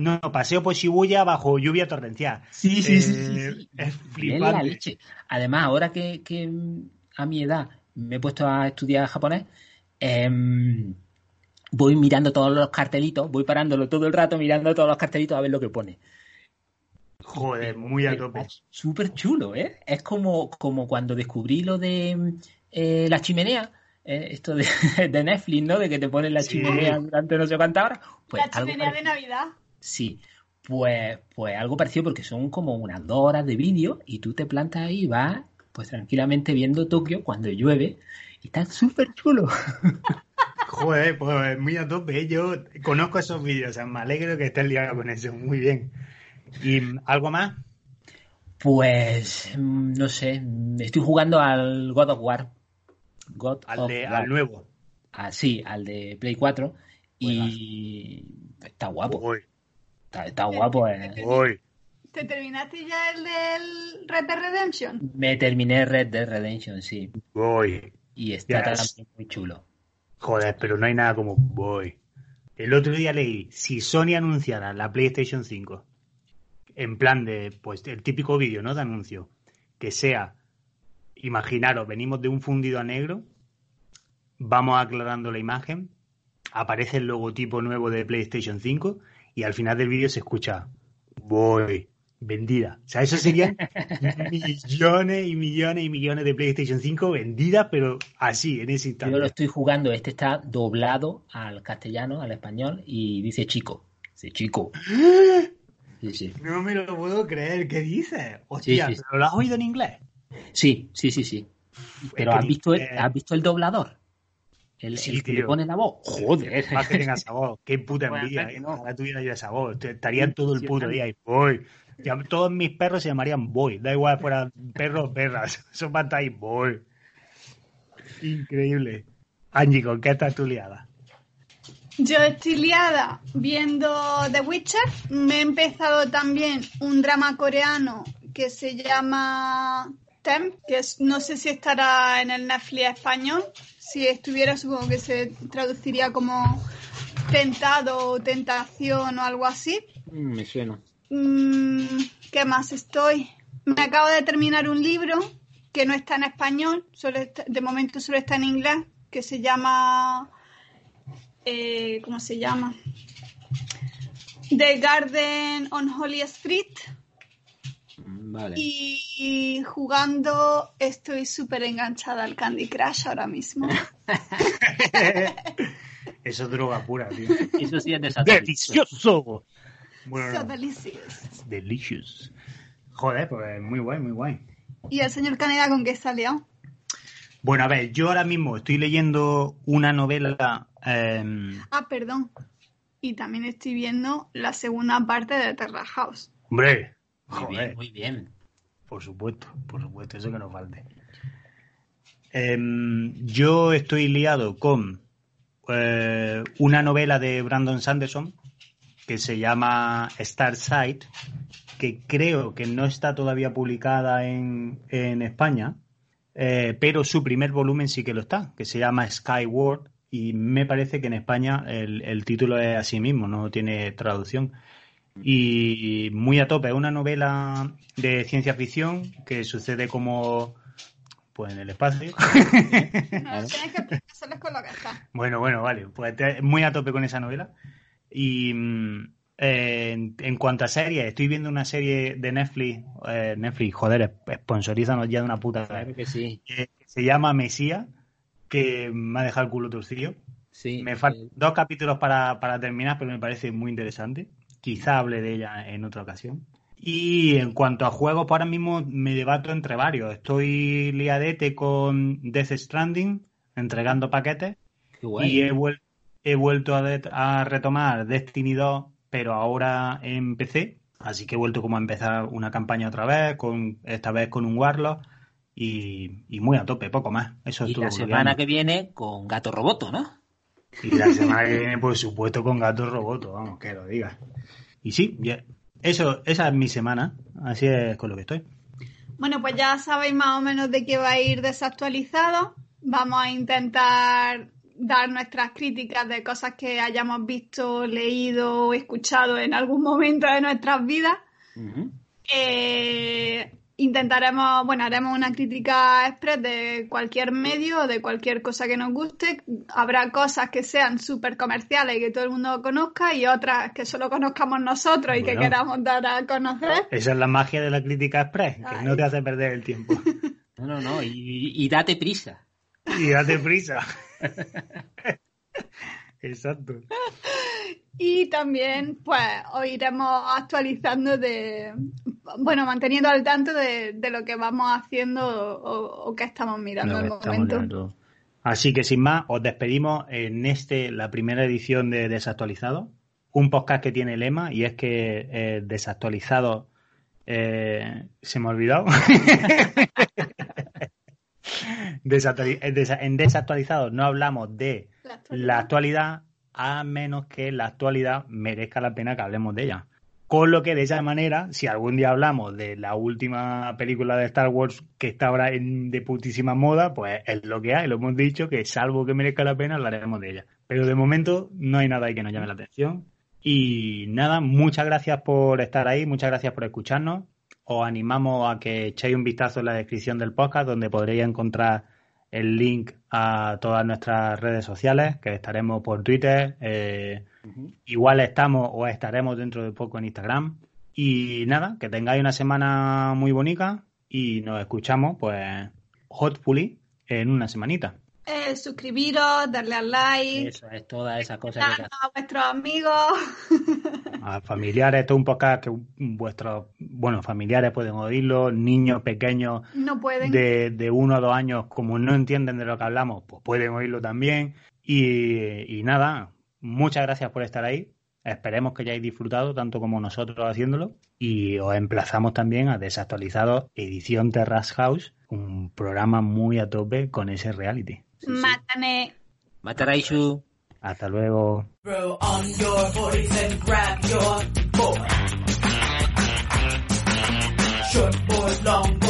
no, paseo por Shibuya bajo lluvia torrencial. Sí, sí, sí, sí, sí. Es flipante. la leche. Además, ahora que, que, a mi edad me he puesto a estudiar japonés, em, voy mirando todos los cartelitos, voy parándolo todo el rato mirando todos los cartelitos a ver lo que pone. Joder, muy a tope. Súper chulo, ¿eh? Es como, como cuando descubrí lo de eh, la chimenea, eh, esto de, de Netflix, ¿no? De que te ponen la Sí. chimenea durante no sé cuántas horas. Pues la algo chimenea de. Navidad. Sí, pues, pues algo parecido porque son como unas dos horas de vídeo y tú te plantas ahí y vas pues tranquilamente viendo Tokio cuando llueve y está súper chulo. Joder, pues muy a tope. Yo conozco esos vídeos, o sea, me alegro que estés liado con eso. Muy bien. ¿Y algo más? Pues mm, no sé, estoy jugando al God of War. God Al, of de, War. al nuevo. Ah, sí, al de Play 4 y está guapo, está, está guapo. eh. voy. ¿Te terminaste ya el del Red Dead Redemption? Me terminé Red Dead Redemption, sí, Voy. y está Yes. también muy chulo. Joder, pero no hay nada como voy. El otro día leí, si Sony anunciara la PlayStation 5, en plan de, pues, el típico vídeo, ¿no? De anuncio, que sea, imaginaros, venimos de un fundido a negro, vamos aclarando la imagen, aparece el logotipo nuevo de PlayStation 5 y al final del vídeo se escucha, voy, vendida. O sea, eso serían millones y millones y millones de PlayStation 5 vendidas, pero así, en ese instante. Yo lo estoy jugando, este está doblado al castellano, al español, y dice chico. Dice chico. Sí, sí. No me lo puedo creer, ¿qué dices? Hostia, sí. ¿pero lo has oído en inglés? Sí, sí, sí, sí. Pero que ¿has visto, el, eh, ¿has visto el doblador? El, Sí, el que tío. le pone la voz. Joder. Más que tenga esa voz, qué puta envidia. que ¿eh? no. Ojalá tuviera yo esa voz. Estarían todo el puto día ahí, voy. Ya, todos mis perros se llamarían Boy. Da igual fueran perros o perras. Son ahí, Boy. Increíble. Angie, ¿con qué estás tú liada? Yo estoy liada viendo The Witcher. Me he empezado también un drama coreano que se llama Que es- no sé si estará en el Netflix español. Si estuviera, supongo que se traduciría como tentado o tentación o algo así. Mm, Me suena. Mm, ¿Qué más estoy? Me acabo de terminar un libro que no está en español, solo está- de momento solo está en inglés, que se llama... eh, ¿Cómo se llama? The Garden on Holy Street. Vale. Y, y jugando estoy súper enganchada al Candy Crush ahora mismo. Eso es droga pura, tío. Eso sí es desatado. ¡Delicioso! Bueno, So no. delicious. Delicious. Joder, pues muy guay, muy guay. ¿Y el señor Caneda con qué salió? Bueno, a ver, yo ahora mismo estoy leyendo una novela. eh, Ah, perdón. Y también estoy viendo la segunda parte de Terra House. hombre, Muy joder, bien, muy bien. por supuesto, por supuesto, eso que nos falte. Em, yo estoy liado con eh, una novela de Brandon Sanderson que se llama Starsight, que creo que no está todavía publicada en, en España, eh, pero su primer volumen sí que lo está, que se llama Skyward, y me parece que en España el, el título es así mismo, no tiene traducción. Y muy a tope, es una novela de ciencia ficción que sucede como pues en el espacio. No, tienes que con lo que está. Bueno, bueno, vale. Pues muy a tope con esa novela. Y mm, eh, en, en cuanto a series, estoy viendo una serie de Netflix. eh, Netflix, joder, sponsorízanos ya de una puta vez. Claro que sí. eh, que se llama Mesía, que me ha dejado el culo torcido. sí. Me faltan dos capítulos para, para terminar, pero me parece muy interesante. Quizá hable de ella en otra ocasión. Y en cuanto a juegos, pues ahora mismo me debato entre varios. Estoy liadete con Death Stranding, entregando paquetes. Qué guay. Y he, vuel- he vuelto a, retomar Destiny 2, pero ahora en PC. Así que he vuelto como a empezar una campaña otra vez, con esta vez con un Warlock. Y, y muy a tope, poco más. Eso es y todo la semana que viene con Gato Roboto, ¿no? Y la semana que viene, por supuesto, con Gato Roboto, vamos, que lo digas. Y sí, ya- eso, esa es mi semana. Así es con lo que estoy. Bueno, pues ya sabéis más o menos de qué va a ir desactualizado. Vamos a intentar dar nuestras críticas de cosas que hayamos visto, leído o escuchado en algún momento de nuestras vidas. Eh, intentaremos, bueno, haremos una crítica express de cualquier medio, de cualquier cosa que nos guste. Habrá cosas que sean súper comerciales y que todo el mundo conozca y otras que solo conozcamos nosotros y que queramos dar a conocer. Esa es la magia de la crítica express, que Ay. no te hace perder el tiempo. No, no, no. Y, y date prisa. Y date prisa. Exacto. Y también, pues, os iremos actualizando de, bueno, manteniendo al tanto de, de lo que vamos haciendo o, o que estamos mirando que estamos momento. mirando. Así que sin más, os despedimos en este, la primera edición de Desactualizado. Un podcast que tiene lema y es que eh, Desactualizado eh, se me ha olvidado. Eh, desa- en Desactualizado no hablamos de La actualidad. la actualidad a menos que la actualidad merezca la pena que hablemos de ella. Con lo que de esa manera, si algún día hablamos de la última película de Star Wars que está ahora en, de putísima moda, pues es lo que hay, lo hemos dicho, que salvo que merezca la pena, hablaremos de ella. Pero de momento no hay nada ahí que nos llame la atención. Y nada, muchas gracias por estar ahí, muchas gracias por escucharnos. Os animamos a que echéis un vistazo en la descripción del podcast, donde podréis encontrar el link a todas nuestras redes sociales, que estaremos por Twitter, eh, igual estamos o estaremos dentro de poco en Instagram. Y nada, que tengáis una semana muy bonita y nos escuchamos, pues, hopefully, en una semanita. Eh, suscribiros, darle al like, Eso es toda esa cosa que a vuestros amigos. A familiares, esto es un podcast que vuestros, bueno, familiares pueden oírlo, niños pequeños No pueden. de, de uno o dos años, como no entienden de lo que hablamos, pues pueden oírlo también. Y, y nada, muchas gracias por estar ahí. Esperemos que hayáis disfrutado tanto como nosotros haciéndolo. Y os emplazamos también a Desactualizado Edición Terrace House, un programa muy a tope con ese reality. Mátane. Mataraishu. Hasta luego. Throw on your boys and grab your board. Short board, long board,